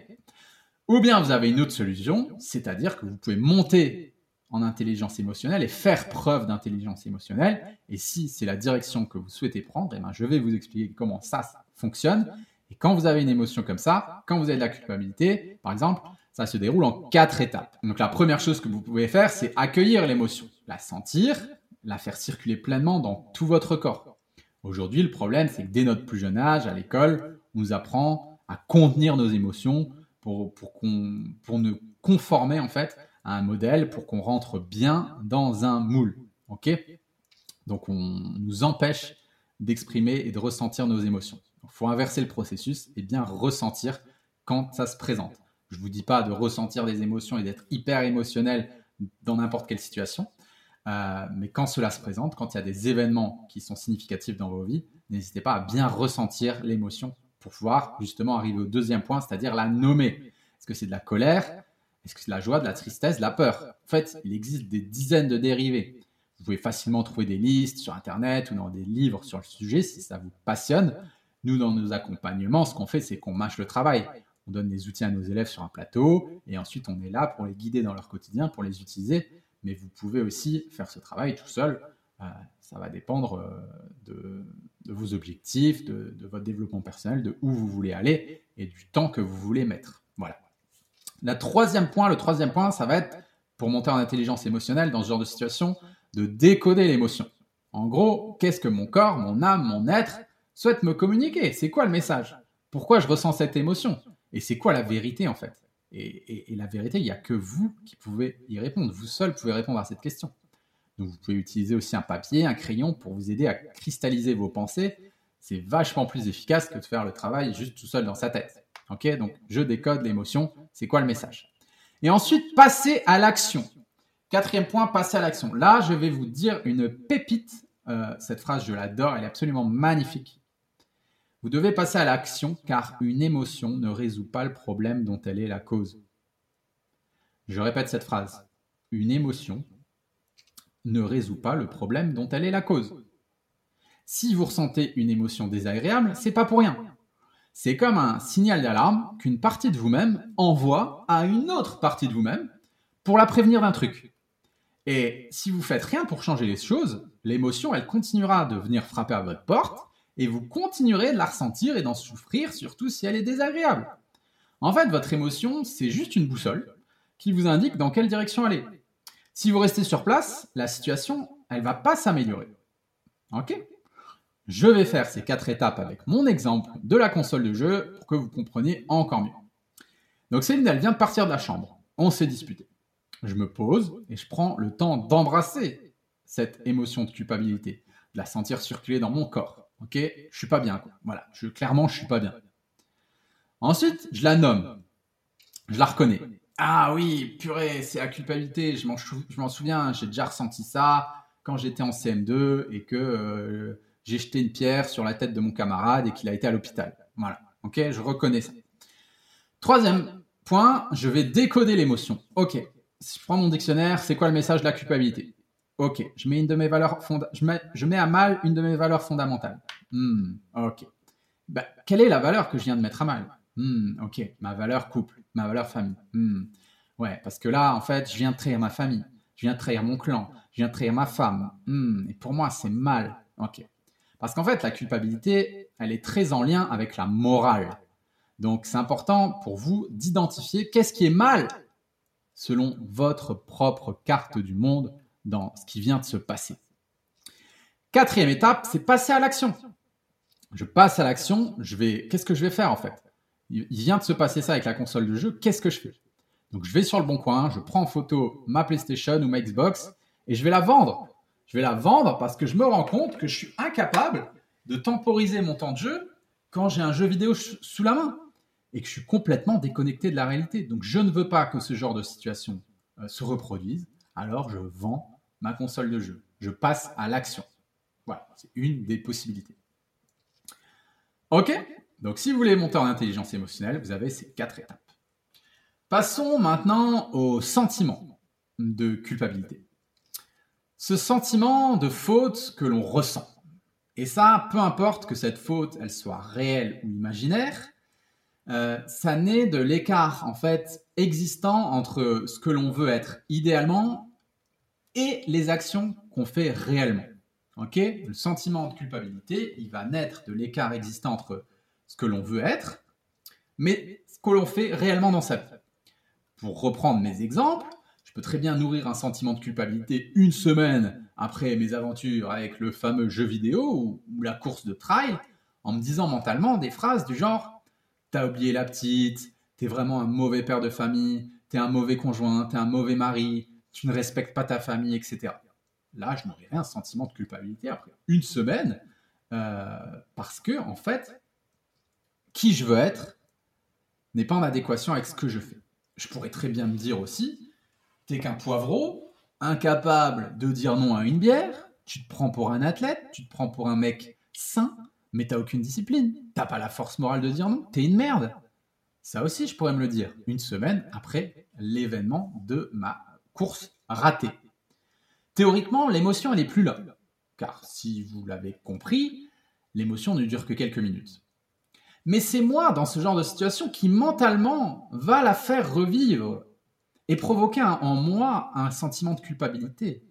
Ou bien vous avez une autre solution, c'est-à-dire que vous pouvez monter en intelligence émotionnelle et faire preuve d'intelligence émotionnelle. Et si c'est la direction que vous souhaitez prendre, eh ben, je vais vous expliquer comment ça fonctionne. Et quand vous avez une émotion comme ça, quand vous avez de la culpabilité, par exemple, ça se déroule en quatre étapes. Donc la première chose que vous pouvez faire, c'est accueillir l'émotion, la sentir, la faire circuler pleinement dans tout votre corps. Aujourd'hui, le problème, c'est que dès notre plus jeune âge, à l'école, on nous apprend à contenir nos émotions, pour, pour, pour nous conformer en fait à un modèle, pour qu'on rentre bien dans un moule. Ok? Donc on nous empêche d'exprimer et de ressentir nos émotions. Il faut inverser le processus et bien ressentir quand ça se présente. Je vous dis pas de ressentir des émotions et d'être hyper émotionnel dans n'importe quelle situation, euh, mais quand cela se présente, quand il y a des événements qui sont significatifs dans vos vies, n'hésitez pas à bien ressentir l'émotion pour pouvoir justement arriver au deuxième point, c'est-à-dire la nommer. Est-ce que c'est de la colère? Est-ce que c'est de la joie, de la tristesse, de la peur? En fait, il existe des dizaines de dérivés. Vous pouvez facilement trouver des listes sur Internet ou dans des livres sur le sujet si ça vous passionne. Nous, dans nos accompagnements, ce qu'on fait, c'est qu'on mâche le travail. On donne des outils à nos élèves sur un plateau et ensuite on est là pour les guider dans leur quotidien, pour les utiliser. Mais vous pouvez aussi faire ce travail tout seul. Euh, ça va dépendre euh, de, de vos objectifs, de, votre développement personnel, de où vous voulez aller et du temps que vous voulez mettre. Voilà. La troisième point, le troisième point, ça va être pour monter en intelligence émotionnelle dans ce genre de situation, de décoder l'émotion. En gros, qu'est-ce que mon corps, mon âme, mon être souhaite me communiquer? C'est quoi le message? Pourquoi je ressens cette émotion? Et c'est quoi la vérité en fait? Et, et, la vérité, il n'y a que vous qui pouvez y répondre. Vous seul pouvez répondre à cette question vous pouvez utiliser aussi un papier, un crayon pour vous aider à cristalliser vos pensées. C'est vachement plus efficace que de faire le travail juste tout seul dans sa tête. Ok, donc je décode l'émotion. C'est quoi le message? Et ensuite, passer à l'action. Quatrième point, passer à l'action. Là, je vais vous dire une pépite. Euh, cette phrase, je l'adore, elle est absolument magnifique. Vous devez passer à l'action car une émotion ne résout pas le problème dont elle est la cause. Je répète cette phrase. Une émotion ne résout pas le problème dont elle est la cause. Si vous ressentez une émotion désagréable, c'est pas pour rien. C'est comme un signal d'alarme qu'une partie de vous-même envoie à une autre partie de vous-même pour la prévenir d'un truc. Et si vous faites rien pour changer les choses, l'émotion, elle continuera de venir frapper à votre porte et vous continuerez de la ressentir et d'en souffrir, surtout si elle est désagréable. En fait, votre émotion, c'est juste une boussole qui vous indique dans quelle direction aller. Si vous restez sur place, la situation, elle va pas s'améliorer. Ok? Je vais faire ces quatre étapes avec mon exemple de la console de jeu pour que vous compreniez encore mieux. Donc Céline, elle vient de partir de la chambre. On s'est disputé. Je me pose et je prends le temps d'embrasser cette émotion de culpabilité, de la sentir circuler dans mon corps. Ok? Je suis pas bien. Voilà. Je, clairement, je suis pas bien. Ensuite, je la nomme. Je la reconnais. Ah oui, purée, c'est la culpabilité. Je m'en souviens, j'ai déjà ressenti ça quand j'étais en CM2 et que euh, j'ai jeté une pierre sur la tête de mon camarade et qu'il a été à l'hôpital. Voilà, ok, je reconnais ça. Troisième point, je vais décoder l'émotion. Ok, si je prends mon dictionnaire, c'est quoi le message de la culpabilité? Ok, je mets à mal une de mes valeurs fondamentales. Hmm, ok. Bah, quelle est la valeur que je viens de mettre à mal? Hmm, Ok, ma valeur couple ma valeur famille. Hmm. Ouais, parce que là, en fait, je viens de trahir ma famille, je viens de trahir mon clan, je viens de trahir ma femme. Et pour moi, c'est mal. Ok. Parce qu'en fait, la culpabilité, elle est très en lien avec la morale. Donc c'est important pour vous d'identifier qu'est-ce qui est mal selon votre propre carte du monde dans ce qui vient de se passer. Quatrième étape, c'est passer à l'action. Je passe à l'action, je vais, qu'est-ce que je vais faire en fait? Il vient de se passer ça avec la console de jeu, qu'est-ce que je fais? Donc je vais sur le bon coin, je prends en photo ma PlayStation ou ma Xbox et je vais la vendre. Je vais la vendre parce que je me rends compte que je suis incapable de temporiser mon temps de jeu quand j'ai un jeu vidéo sous la main et que je suis complètement déconnecté de la réalité. Donc je ne veux pas que ce genre de situation euh, se reproduise, alors je vends ma console de jeu. Je passe à l'action. Voilà, c'est une des possibilités. Ok Donc si vous voulez monter en intelligence émotionnelle, vous avez ces quatre étapes. Passons maintenant au sentiment de culpabilité. Ce sentiment de faute que l'on ressent. Et ça, peu importe que cette faute, elle soit réelle ou imaginaire, euh, ça naît de l'écart en fait existant entre ce que l'on veut être idéalement et les actions qu'on fait réellement. Ok? Le sentiment de culpabilité, il va naître de l'écart existant entre ce que l'on veut être, mais ce que l'on fait réellement dans sa vie. Pour reprendre mes exemples, je peux très bien nourrir un sentiment de culpabilité une semaine après mes aventures avec le fameux jeu vidéo ou, la course de trail en me disant mentalement des phrases du genre t'as oublié la petite, t'es vraiment un mauvais père de famille, t'es un mauvais conjoint, t'es un mauvais mari, tu ne respectes pas ta famille, etc. Là, je n'aurais un sentiment de culpabilité après une semaine, euh, parce que, en fait, qui je veux être n'est pas en adéquation avec ce que je fais. Je pourrais très bien me dire aussi, t'es qu'un poivreau, incapable de dire non à une bière, tu te prends pour un athlète, tu te prends pour un mec sain, mais t'as aucune discipline. T'as pas la force morale de dire non. T'es une merde. Ça aussi, je pourrais me le dire une semaine après l'événement de ma course ratée. Théoriquement, l'émotion, elle est plus là. Car si vous l'avez compris, l'émotion ne dure que quelques minutes. Mais c'est moi, dans ce genre de situation, qui mentalement va la faire revivre et provoquer en moi un sentiment de culpabilité.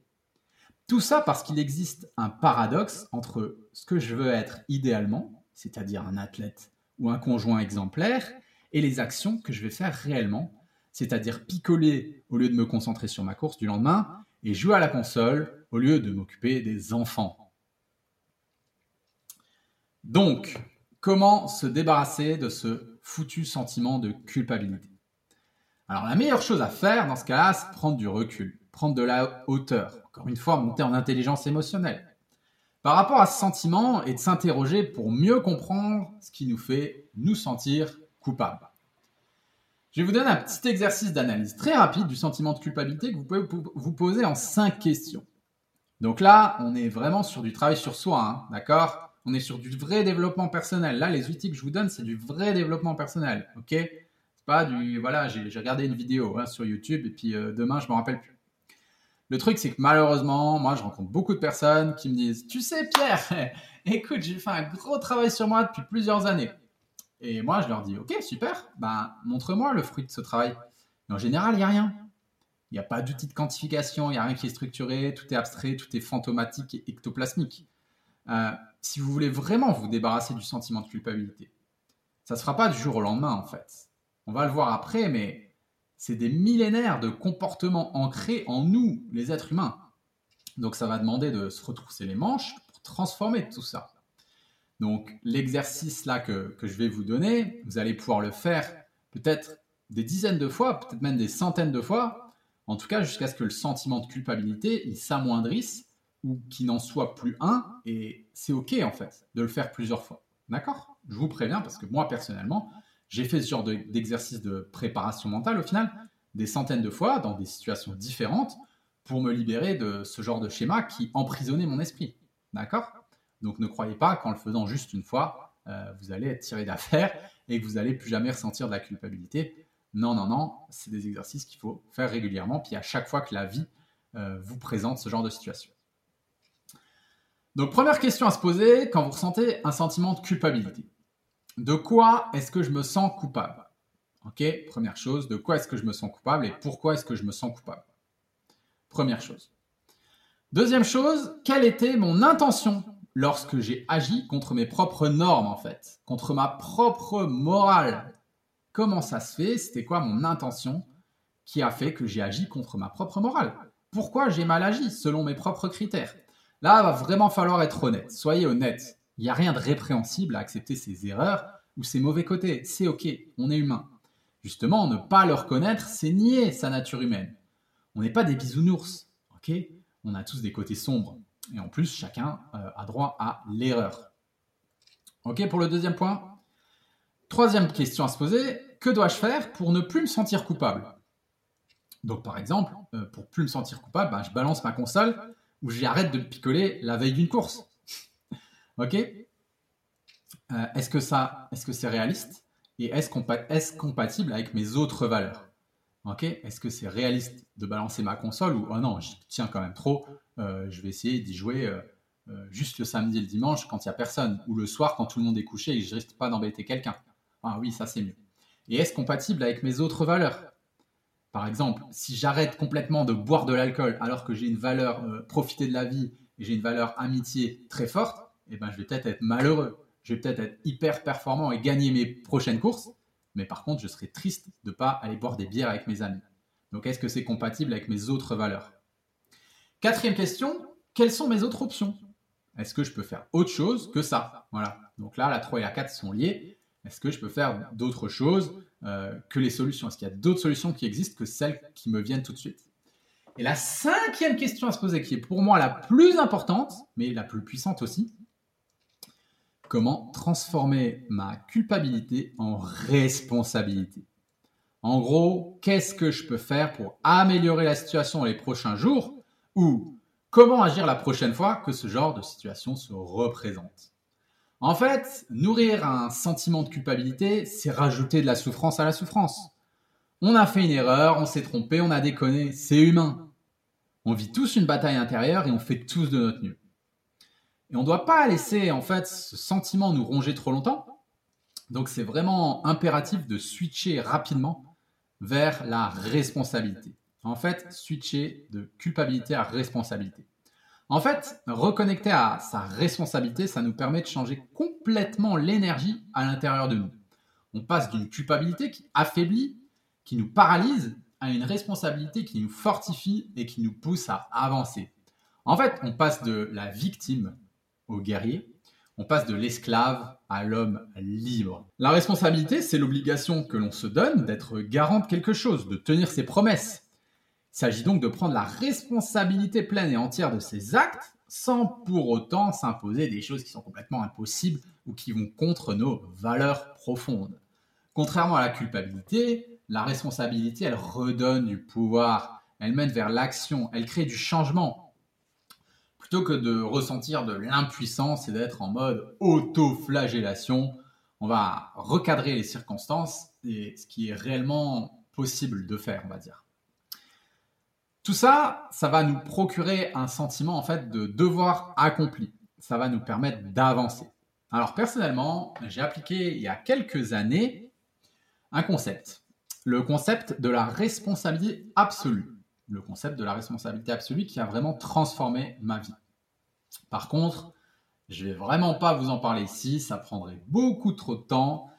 Tout ça parce qu'il existe un paradoxe entre ce que je veux être idéalement, c'est-à-dire un athlète ou un conjoint exemplaire, et les actions que je vais faire réellement, c'est-à-dire picoler au lieu de me concentrer sur ma course du lendemain et jouer à la console au lieu de m'occuper des enfants. Donc, comment se débarrasser de ce foutu sentiment de culpabilité? Alors la meilleure chose à faire dans ce cas-là, c'est prendre du recul, prendre de la hauteur encore une fois, monter en intelligence émotionnelle. Par rapport à ce sentiment et de s'interroger pour mieux comprendre ce qui nous fait nous sentir coupables. Je vous donner un petit exercice d'analyse très rapide du sentiment de culpabilité que vous pouvez vous poser en cinq questions. Donc là, on est vraiment sur du travail sur soi, hein, d'accord? On est sur du vrai développement personnel. Là, les outils que je vous donne, c'est du vrai développement personnel, ok? C'est pas du, voilà, j'ai regardé une vidéo hein, sur YouTube et puis euh, demain, je me rappelle plus. Le truc, c'est que malheureusement, moi, je rencontre beaucoup de personnes qui me disent Tu sais, Pierre, *laughs* écoute, j'ai fait un gros travail sur moi depuis plusieurs années. Et moi, je leur dis Ok, super, ben, montre-moi le fruit de ce travail. Mais en général, il n'y a rien. Il n'y a pas d'outil de quantification, il n'y a rien qui est structuré, tout est abstrait, tout est fantomatique et ectoplasmique. Euh, si vous voulez vraiment vous débarrasser du sentiment de culpabilité, ça ne se fera pas du jour au lendemain, en fait. On va le voir après, mais c'est des millénaires de comportements ancrés en nous, les êtres humains. Donc ça va demander de se retrousser les manches pour transformer tout ça. Donc l'exercice là que, je vais vous donner, vous allez pouvoir le faire peut-être des dizaines de fois, peut-être même des centaines de fois, en tout cas jusqu'à ce que le sentiment de culpabilité il s'amoindrisse ou qu'il n'en soit plus un, et c'est ok en fait de le faire plusieurs fois. D'accord? Je vous préviens parce que moi personnellement, j'ai fait ce genre d'exercice de, préparation mentale au final des centaines de fois dans des situations différentes pour me libérer de ce genre de schéma qui emprisonnait mon esprit. D'accord? Donc ne croyez pas qu'en le faisant juste une fois, euh, vous allez être tiré d'affaire et que vous n'allez plus jamais ressentir de la culpabilité. Non, non, non, c'est des exercices qu'il faut faire régulièrement, puis à chaque fois que la vie euh, vous présente ce genre de situation. Donc première question à se poser quand vous ressentez un sentiment de culpabilité. De quoi est-ce que je me sens coupable? Ok, première chose, de quoi est-ce que je me sens coupable et pourquoi est-ce que je me sens coupable? Première chose. Deuxième chose, quelle était mon intention lorsque j'ai agi contre mes propres normes, en fait, contre ma propre morale. Comment ça se fait? C'était quoi mon intention qui a fait que j'ai agi contre ma propre morale? Pourquoi j'ai mal agi selon mes propres critères? Là, va vraiment falloir être honnête. Soyez honnête. Il n'y a rien de répréhensible à accepter ses erreurs ou ses mauvais côtés. C'est OK, on est humain. Justement, ne pas le reconnaître, c'est nier sa nature humaine. On n'est pas des bisounours, OK? On a tous des côtés sombres. Et en plus, chacun euh, a droit à l'erreur. OK pour le deuxième point. Troisième question à se poser, que dois-je faire pour ne plus me sentir coupable? Donc par exemple, euh, pour plus me sentir coupable, ben, je balance ma console ou j'arrête de me picoler la veille d'une course. *laughs* ok? Euh, Est-ce que ça, est-ce que c'est réaliste? Et est-ce, est compatible avec mes autres valeurs? Ok Est-ce que c'est réaliste de balancer ma console ou oh non, j'y tiens quand même trop, euh, je vais essayer d'y jouer euh, juste le samedi et le dimanche quand il n'y a personne ou le soir quand tout le monde est couché et je risque pas d'embêter quelqu'un. Ah oui, ça c'est mieux. Et est-ce compatible avec mes autres valeurs? Par exemple, si j'arrête complètement de boire de l'alcool alors que j'ai une valeur euh, profiter de la vie et j'ai une valeur amitié très forte, eh ben, je vais peut-être être malheureux. Je vais peut-être être hyper performant et gagner mes prochaines courses, mais par contre, je serai triste de ne pas aller boire des bières avec mes amis. Donc, est-ce que c'est compatible avec mes autres valeurs? Quatrième question, quelles sont mes autres options? Est-ce que je peux faire autre chose que ça? Voilà. Donc là, la 3 et la 4 sont liées. Est-ce que je peux faire d'autres choses euh, que les solutions? Est-ce qu'il y a d'autres solutions qui existent que celles qui me viennent tout de suite? Et la cinquième question à se poser, qui est pour moi la plus importante, mais la plus puissante aussi, comment transformer ma culpabilité en responsabilité En gros, qu'est-ce que je peux faire pour améliorer la situation les prochains jours ou comment agir la prochaine fois que ce genre de situation se représente? En fait, nourrir un sentiment de culpabilité, c'est rajouter de la souffrance à la souffrance. On a fait une erreur, on s'est trompé, on a déconné, c'est humain. On vit tous une bataille intérieure et on fait tous de notre mieux. Et on ne doit pas laisser en fait ce sentiment nous ronger trop longtemps. Donc c'est vraiment impératif de switcher rapidement vers la responsabilité. En fait, switcher de culpabilité à responsabilité. En fait, reconnecter à sa responsabilité, ça nous permet de changer complètement l'énergie à l'intérieur de nous. On passe d'une culpabilité qui affaiblit, qui nous paralyse, à une responsabilité qui nous fortifie et qui nous pousse à avancer. En fait, on passe de la victime au guerrier, on passe de l'esclave à l'homme libre. La responsabilité, c'est l'obligation que l'on se donne d'être garant de quelque chose, de tenir ses promesses, il s'agit donc de prendre la responsabilité pleine et entière de ses actes sans pour autant s'imposer des choses qui sont complètement impossibles ou qui vont contre nos valeurs profondes. Contrairement à la culpabilité, la responsabilité, elle redonne du pouvoir, elle mène vers l'action, elle crée du changement. Plutôt que de ressentir de l'impuissance et d'être en mode auto-flagellation, on va recadrer les circonstances et ce qui est réellement possible de faire, on va dire. Tout ça, ça va nous procurer un sentiment en fait de devoir accompli. Ça va nous permettre d'avancer. Alors personnellement, j'ai appliqué il y a quelques années un concept. Le concept de la responsabilité absolue. Le concept de la responsabilité absolue qui a vraiment transformé ma vie. Par contre, je vais vraiment pas vous en parler ici, ça prendrait beaucoup trop de temps.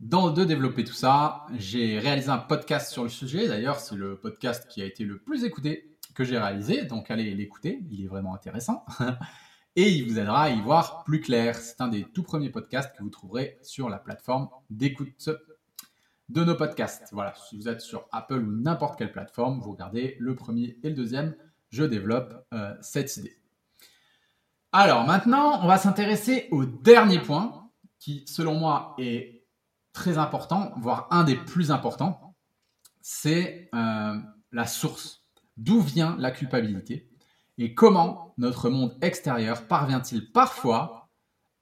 De développer tout ça, j'ai réalisé un podcast sur le sujet. D'ailleurs, c'est le podcast qui a été le plus écouté que j'ai réalisé. Donc, allez l'écouter. Il est vraiment intéressant. *laughs* Et il vous aidera à y voir plus clair. C'est un des tout premiers podcasts que vous trouverez sur la plateforme d'écoute de nos podcasts. Voilà, si vous êtes sur Apple ou n'importe quelle plateforme, vous regardez le premier et le deuxième. Je développe euh, cette idée. Alors maintenant, on va s'intéresser au dernier point qui, selon moi, est très important, voire un des plus importants, c'est euh, la source. D'où vient la culpabilité? Et comment notre monde extérieur parvient-il parfois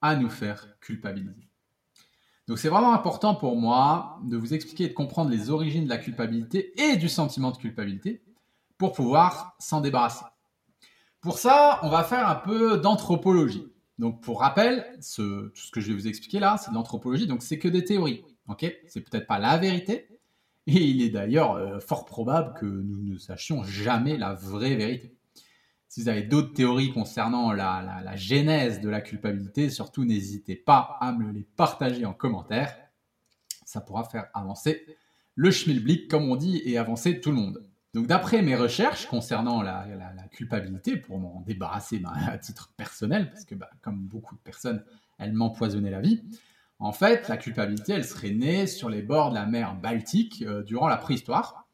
à nous faire culpabiliser? Donc c'est vraiment important pour moi de vous expliquer et de comprendre les origines de la culpabilité et du sentiment de culpabilité pour pouvoir s'en débarrasser. Pour ça, on va faire un peu d'anthropologie. Donc, pour rappel, tout ce que je vais vous expliquer là, c'est de l'anthropologie, donc c'est que des théories. Ok? C'est peut-être pas la vérité, et il est d'ailleurs euh, fort probable que nous ne sachions jamais la vraie vérité. Si vous avez d'autres théories concernant la, la, genèse de la culpabilité, surtout n'hésitez pas à me les partager en commentaire. Ça pourra faire avancer le schmilblick, comme on dit, et avancer tout le monde. Donc d'après mes recherches concernant la, culpabilité, pour m'en débarrasser ben, *laughs* à titre personnel, parce que ben, comme beaucoup de personnes, elle m'empoisonnait la vie, en fait, la culpabilité, elle serait née sur les bords de la mer Baltique euh, durant la préhistoire,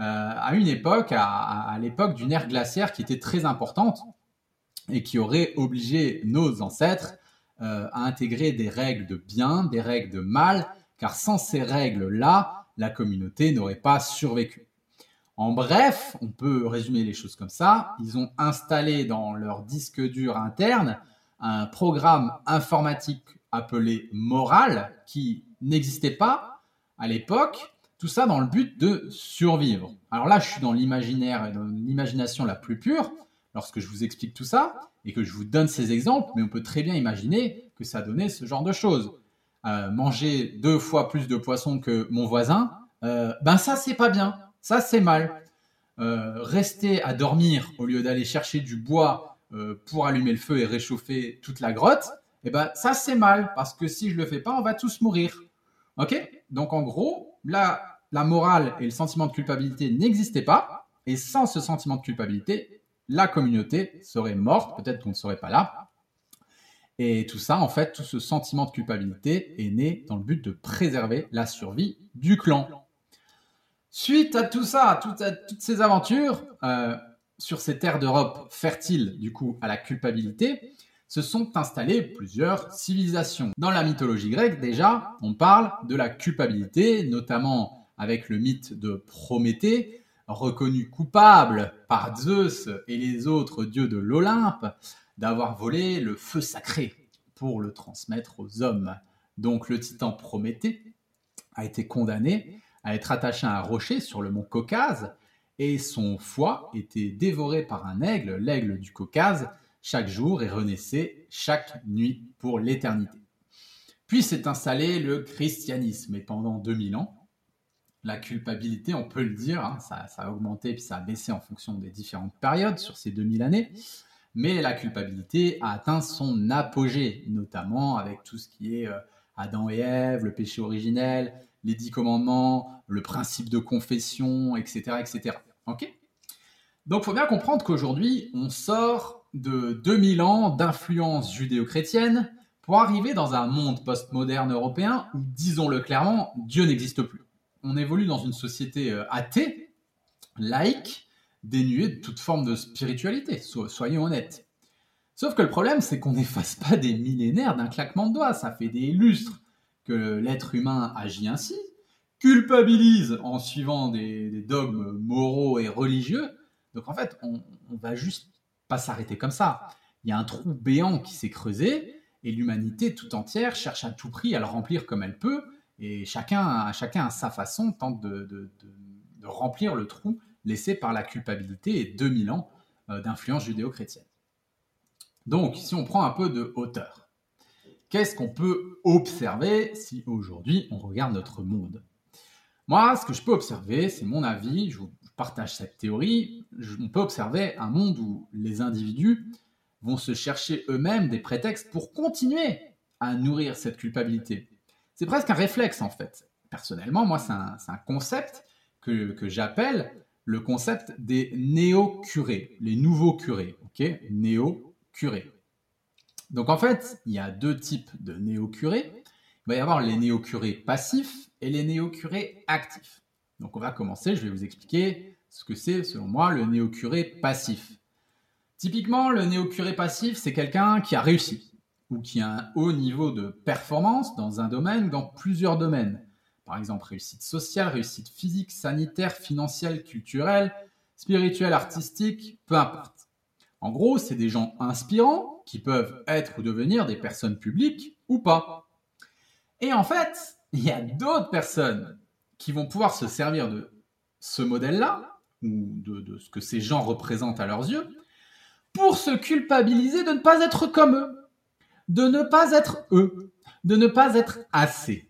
euh, à une époque, à, l'époque d'une ère glaciaire qui était très importante et qui aurait obligé nos ancêtres euh, à intégrer des règles de bien, des règles de mal, car sans ces règles-là, la communauté n'aurait pas survécu. En bref, on peut résumer les choses comme ça. Ils ont installé dans leur disque dur interne un programme informatique appelé Moral qui n'existait pas à l'époque. Tout ça dans le but de survivre. Alors là, je suis dans l'imaginaire et dans l'imagination la plus pure lorsque je vous explique tout ça et que je vous donne ces exemples, mais on peut très bien imaginer que ça donnait ce genre de choses. Euh, manger deux fois plus de poissons que mon voisin, euh, ben ça c'est pas bien. Ça, c'est mal. Euh, rester à dormir au lieu d'aller chercher du bois euh, pour allumer le feu et réchauffer toute la grotte, eh ben, ça, c'est mal. Parce que si je le fais pas, on va tous mourir. OK? Donc, en gros, là, la morale et le sentiment de culpabilité n'existaient pas. Et sans ce sentiment de culpabilité, la communauté serait morte. Peut-être qu'on ne serait pas là. Et tout ça, en fait, tout ce sentiment de culpabilité est né dans le but de préserver la survie du clan. Suite à tout ça, à, toutes ces aventures, euh, sur ces terres d'Europe fertiles, du coup, à la culpabilité, se sont installées plusieurs civilisations. Dans la mythologie grecque, déjà, on parle de la culpabilité, notamment avec le mythe de Prométhée, reconnu coupable par Zeus et les autres dieux de l'Olympe d'avoir volé le feu sacré pour le transmettre aux hommes. Donc le titan Prométhée a été condamné à être attaché à un rocher sur le mont Caucase, et son foie était dévoré par un aigle, l'aigle du Caucase, chaque jour et renaissait chaque nuit pour l'éternité. Puis s'est installé le christianisme, et pendant 2000 ans, la culpabilité, on peut le dire, hein, ça, a augmenté puis ça a baissé en fonction des différentes périodes sur ces 2000 années, mais la culpabilité a atteint son apogée, notamment avec tout ce qui est euh, Adam et Ève, le péché originel, les dix commandements, le principe de confession, etc. etc. Ok? Donc il faut bien comprendre qu'aujourd'hui, on sort de 2000 ans d'influence judéo-chrétienne pour arriver dans un monde postmoderne européen où, disons-le clairement, Dieu n'existe plus. On évolue dans une société euh, athée, laïque, dénuée de toute forme de spiritualité, soyons honnêtes. Sauf que le problème, c'est qu'on n'efface pas des millénaires d'un claquement de doigts. Ça fait des lustres que l'être humain agit ainsi, culpabilise en suivant des, dogmes moraux et religieux. Donc en fait, on, on va juste pas s'arrêter comme ça. Il y a un trou béant qui s'est creusé et l'humanité tout entière cherche à tout prix à le remplir comme elle peut et chacun, chacun à sa façon tente de, remplir le trou laissé par la culpabilité et 2000 ans euh, d'influence judéo-chrétienne. Donc, si on prend un peu de hauteur, qu'est-ce qu'on peut observer si aujourd'hui on regarde notre monde? Moi, ce que je peux observer, c'est mon avis, je vous partage cette théorie, on peut observer un monde où les individus vont se chercher eux-mêmes des prétextes pour continuer à nourrir cette culpabilité. C'est presque un réflexe en fait. Personnellement, moi, c'est un, concept que, que j'appelle le concept des néo-curés, les nouveaux curés. ok? Néo-curés. Donc en fait, il y a deux types de néo-curés. Il va y avoir les néo-curés passifs et les néo-curés actifs. Donc on va commencer, je vais vous expliquer ce que c'est selon moi le néo-curé passif. Typiquement, le néo-curé passif, c'est quelqu'un qui a réussi ou qui a un haut niveau de performance dans un domaine dans plusieurs domaines. Par exemple, réussite sociale, réussite physique, sanitaire, financière, culturelle, spirituelle, artistique, peu importe. En gros, c'est des gens inspirants qui peuvent être ou devenir des personnes publiques ou pas. Et en fait, il y a d'autres personnes qui vont pouvoir se servir de ce modèle-là, ou de, ce que ces gens représentent à leurs yeux, pour se culpabiliser de ne pas être comme eux, de ne pas être eux, de ne pas être assez.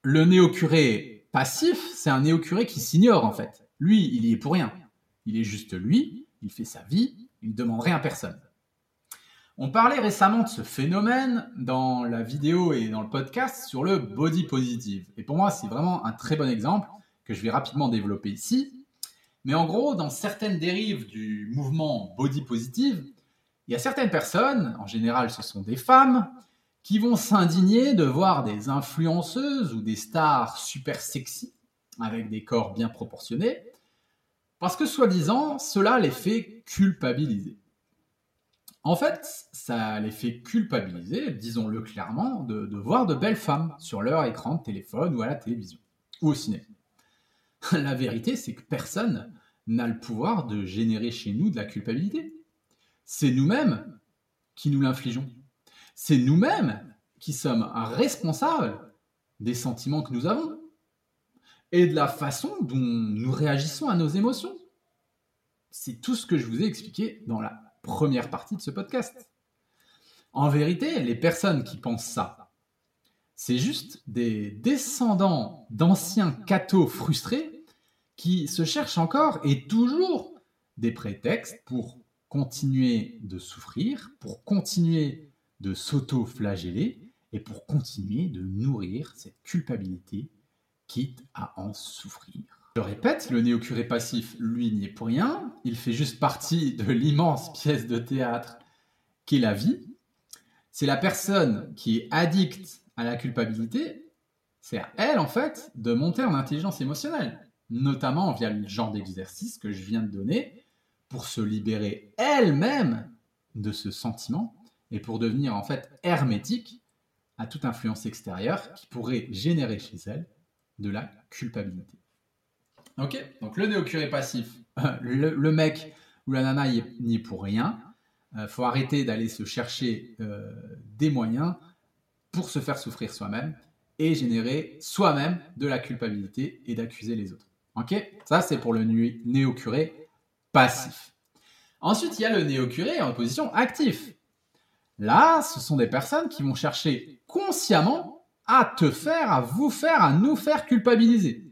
Le néo-curé passif, c'est un néo-curé qui s'ignore en fait. Lui, il y est pour rien. Il est juste lui, il fait sa vie, il ne demande rien à personne. On parlait récemment de ce phénomène dans la vidéo et dans le podcast sur le body positive. Et pour moi, c'est vraiment un très bon exemple que je vais rapidement développer ici. Mais en gros, dans certaines dérives du mouvement body positive, il y a certaines personnes, en général ce sont des femmes, qui vont s'indigner de voir des influenceuses ou des stars super sexy, avec des corps bien proportionnés, parce que soi-disant, cela les fait culpabiliser. En fait, ça les fait culpabiliser, disons-le clairement, de, voir de belles femmes sur leur écran de téléphone ou à la télévision, ou au cinéma. *laughs* La vérité, c'est que personne n'a le pouvoir de générer chez nous de la culpabilité. C'est nous-mêmes qui nous l'infligeons. C'est nous-mêmes qui sommes responsables des sentiments que nous avons et de la façon dont nous réagissons à nos émotions. C'est tout ce que je vous ai expliqué dans la première partie de ce podcast. En vérité, les personnes qui pensent ça, c'est juste des descendants d'anciens cathos frustrés qui se cherchent encore et toujours des prétextes pour continuer de souffrir, pour continuer de s'auto-flageller et pour continuer de nourrir cette culpabilité, quitte à en souffrir. Je répète, le néo-curé passif, lui, n'y est pour rien. Il fait juste partie de l'immense pièce de théâtre qu'est la vie. C'est la personne qui est addicte à la culpabilité. C'est à elle, en fait, de monter en intelligence émotionnelle, notamment via le genre d'exercice que je viens de donner, pour se libérer elle-même de ce sentiment et pour devenir, en fait, hermétique à toute influence extérieure qui pourrait générer chez elle de la culpabilité. Ok, donc le néo-curé passif, *laughs* le, mec ou la nana n'y est pour rien. Il euh, faut arrêter d'aller se chercher euh, des moyens pour se faire souffrir soi-même et générer soi-même de la culpabilité et d'accuser les autres. Ok? Ça, c'est pour le néo-curé passif. Ensuite, il y a le néo-curé en position active. Là, ce sont des personnes qui vont chercher consciemment à te faire, à vous faire, à nous faire culpabiliser.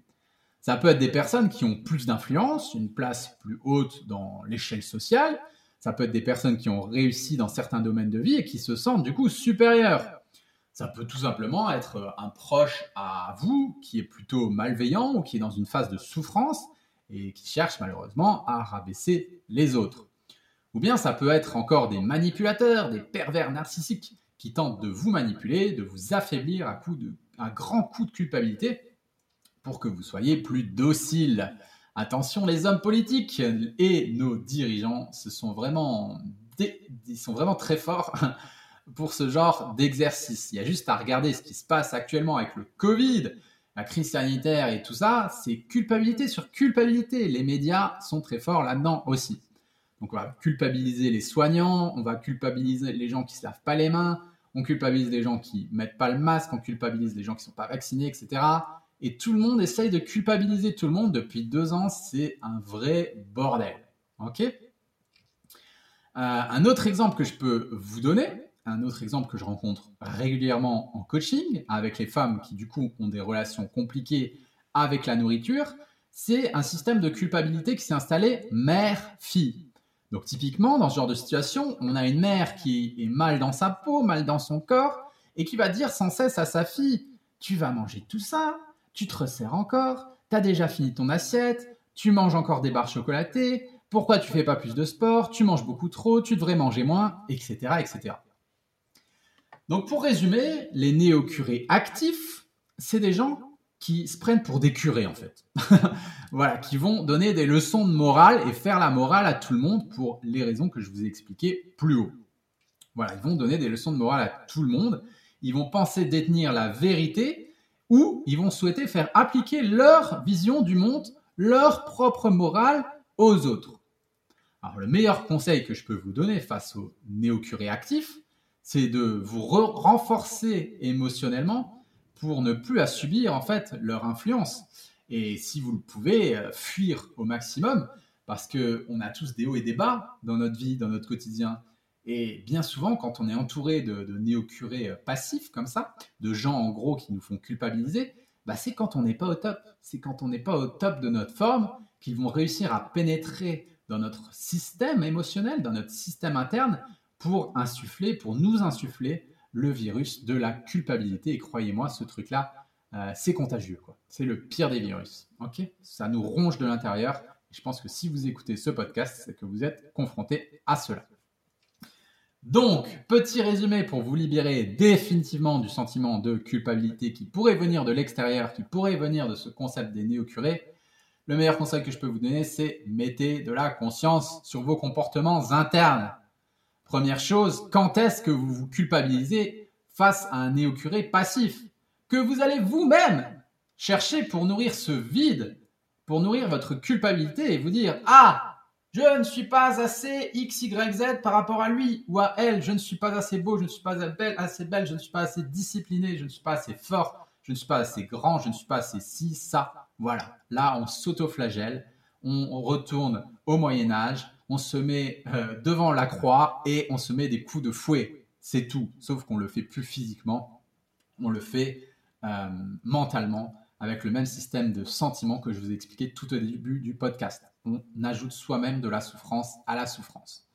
Ça peut être des personnes qui ont plus d'influence, une place plus haute dans l'échelle sociale. Ça peut être des personnes qui ont réussi dans certains domaines de vie et qui se sentent du coup supérieures. Ça peut tout simplement être un proche à vous qui est plutôt malveillant ou qui est dans une phase de souffrance et qui cherche malheureusement à rabaisser les autres. Ou bien ça peut être encore des manipulateurs, des pervers narcissiques qui tentent de vous manipuler, de vous affaiblir à, coup à grand coup de culpabilité pour que vous soyez plus docile. Attention les hommes politiques et nos dirigeants, ce sont vraiment, ils sont vraiment très forts *laughs* pour ce genre d'exercice. Il y a juste à regarder ce qui se passe actuellement avec le Covid, la crise sanitaire et tout ça, c'est culpabilité sur culpabilité. Les médias sont très forts là-dedans aussi. Donc on va culpabiliser les soignants, on va culpabiliser les gens qui se lavent pas les mains, on culpabilise les gens qui mettent pas le masque, on culpabilise les gens qui sont pas vaccinés, etc. Et tout le monde essaye de culpabiliser tout le monde depuis deux ans. C'est un vrai bordel. Ok? Euh, Un autre exemple que je peux vous donner, un autre exemple que je rencontre régulièrement en coaching avec les femmes qui du coup ont des relations compliquées avec la nourriture, c'est un système de culpabilité qui s'est installé mère-fille. Donc typiquement, dans ce genre de situation, on a une mère qui est mal dans sa peau, mal dans son corps, et qui va dire sans cesse à sa fille, tu vas manger tout ça, tu te resserres encore, tu as déjà fini ton assiette, tu manges encore des barres chocolatées, pourquoi tu fais pas plus de sport, tu manges beaucoup trop, tu devrais manger moins, etc. etc. Donc pour résumer, les néo-curés actifs, c'est des gens qui se prennent pour des curés en fait. *laughs* voilà, qui vont donner des leçons de morale et faire la morale à tout le monde pour les raisons que je vous ai expliquées plus haut. Voilà, ils vont donner des leçons de morale à tout le monde. Ils vont penser détenir la vérité ou ils vont souhaiter faire appliquer leur vision du monde, leur propre morale aux autres. Alors le meilleur conseil que je peux vous donner face aux néo-curés actifs, c'est de vous renforcer émotionnellement pour ne plus à subir en fait leur influence. Et si vous le pouvez, euh, fuir au maximum, parce qu'on a tous des hauts et des bas dans notre vie, dans notre quotidien. Et bien souvent, quand on est entouré de, néo-curés euh, passifs comme ça, de gens en gros qui nous font culpabiliser, bah c'est quand on n'est pas au top. C'est quand on n'est pas au top de notre forme qu'ils vont réussir à pénétrer dans notre système émotionnel, dans notre système interne, pour insuffler, pour nous insuffler le virus de la culpabilité. Et croyez-moi, ce truc-là, euh, c'est contagieux. C'est le pire des virus. Ok? Ça nous ronge de l'intérieur. Je pense que si vous écoutez ce podcast, c'est que vous êtes confronté à cela. Donc, petit résumé pour vous libérer définitivement du sentiment de culpabilité qui pourrait venir de l'extérieur, qui pourrait venir de ce concept des néo-curés. Le meilleur conseil que je peux vous donner, c'est mettez de la conscience sur vos comportements internes. Première chose, quand est-ce que vous vous culpabilisez face à un néo-curé passif Que vous allez vous-même chercher pour nourrir ce vide, pour nourrir votre culpabilité et vous dire Ah, je ne suis pas assez X, Y, Z par rapport à lui ou à elle. Je ne suis pas assez beau, je ne suis pas assez belle, je ne suis pas assez discipliné, je ne suis pas assez fort, je ne suis pas assez grand, je ne suis pas assez ci, ça. Voilà. Là, on s'auto-flagelle, on retourne au Moyen Âge, on se met euh, devant la croix et on se met des coups de fouet. C'est tout. Sauf qu'on le fait plus physiquement, on le fait euh, mentalement avec le même système de sentiments que je vous ai expliqué tout au début du podcast on ajoute soi-même de la souffrance à la souffrance.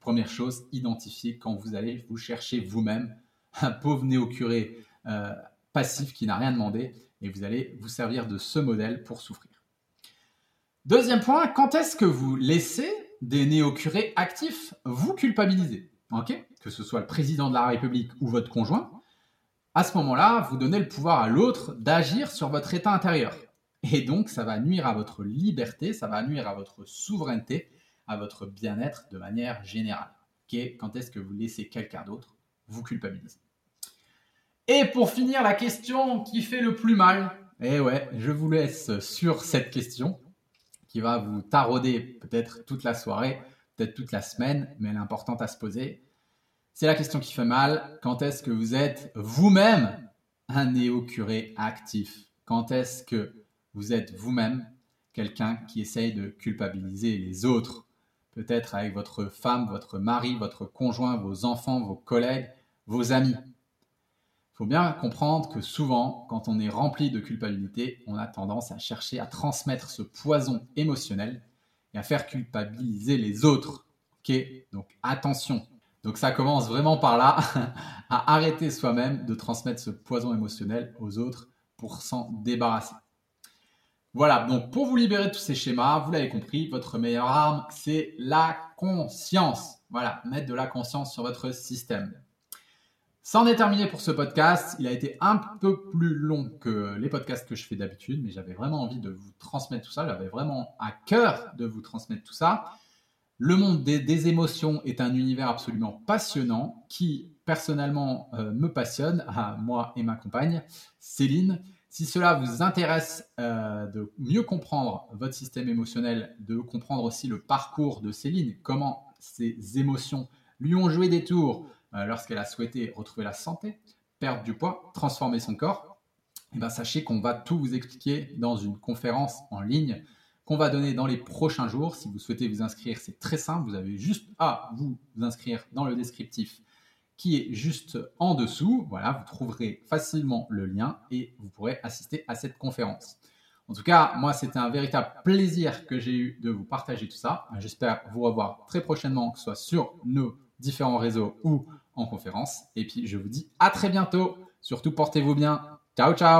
Première chose, identifiez quand vous allez vous chercher vous-même un pauvre néo-curé euh, passif qui n'a rien demandé et vous allez vous servir de ce modèle pour souffrir. Deuxième point, quand est-ce que vous laissez des néo-curés actifs vous culpabiliser? Que ce soit le président de la République ou votre conjoint, à ce moment-là, vous donnez le pouvoir à l'autre d'agir sur votre état intérieur. Et donc, ça va nuire à votre liberté, ça va nuire à votre souveraineté, à votre bien-être de manière générale. Quand est-ce que vous laissez quelqu'un d'autre vous culpabiliser? Et pour finir, la question qui fait le plus mal. Eh ouais, je vous laisse sur cette question qui va vous tarauder peut-être toute la soirée, peut-être toute la semaine, mais elle est importante à se poser. C'est la question qui fait mal. Quand est-ce que vous êtes vous-même un néo-curé actif? Quand est-ce que vous êtes vous-même quelqu'un qui essaye de culpabiliser les autres, peut-être avec votre femme, votre mari, votre conjoint, vos enfants, vos collègues, vos amis. Il faut bien comprendre que souvent, quand on est rempli de culpabilité, on a tendance à chercher à transmettre ce poison émotionnel et à faire culpabiliser les autres. Ok Donc attention. Donc ça commence vraiment par là, *laughs* à arrêter soi-même de transmettre ce poison émotionnel aux autres pour s'en débarrasser. Voilà, donc pour vous libérer de tous ces schémas, vous l'avez compris, votre meilleure arme, c'est la conscience. Voilà, mettre de la conscience sur votre système. Ça en est terminé pour ce podcast. Il a été un peu plus long que les podcasts que je fais d'habitude, mais j'avais vraiment envie de vous transmettre tout ça. J'avais vraiment à cœur de vous transmettre tout ça. Le monde des, émotions est un univers absolument passionnant qui, personnellement, euh, me passionne, à moi et ma compagne, Céline. Si cela vous intéresse euh, de mieux comprendre votre système émotionnel, de comprendre aussi le parcours de Céline, comment ces émotions lui ont joué des tours euh, lorsqu'elle a souhaité retrouver la santé, perdre du poids, transformer son corps, et eh bien sachez qu'on va tout vous expliquer dans une conférence en ligne qu'on va donner dans les prochains jours. Si vous souhaitez vous inscrire, c'est très simple. Vous avez juste à vous inscrire dans le descriptif qui est juste en dessous. Voilà, vous trouverez facilement le lien et vous pourrez assister à cette conférence. En tout cas, moi, c'était un véritable plaisir que j'ai eu de vous partager tout ça. J'espère vous revoir très prochainement, que ce soit sur nos différents réseaux ou en conférence. Et puis, je vous dis à très bientôt. Surtout, portez-vous bien. Ciao, ciao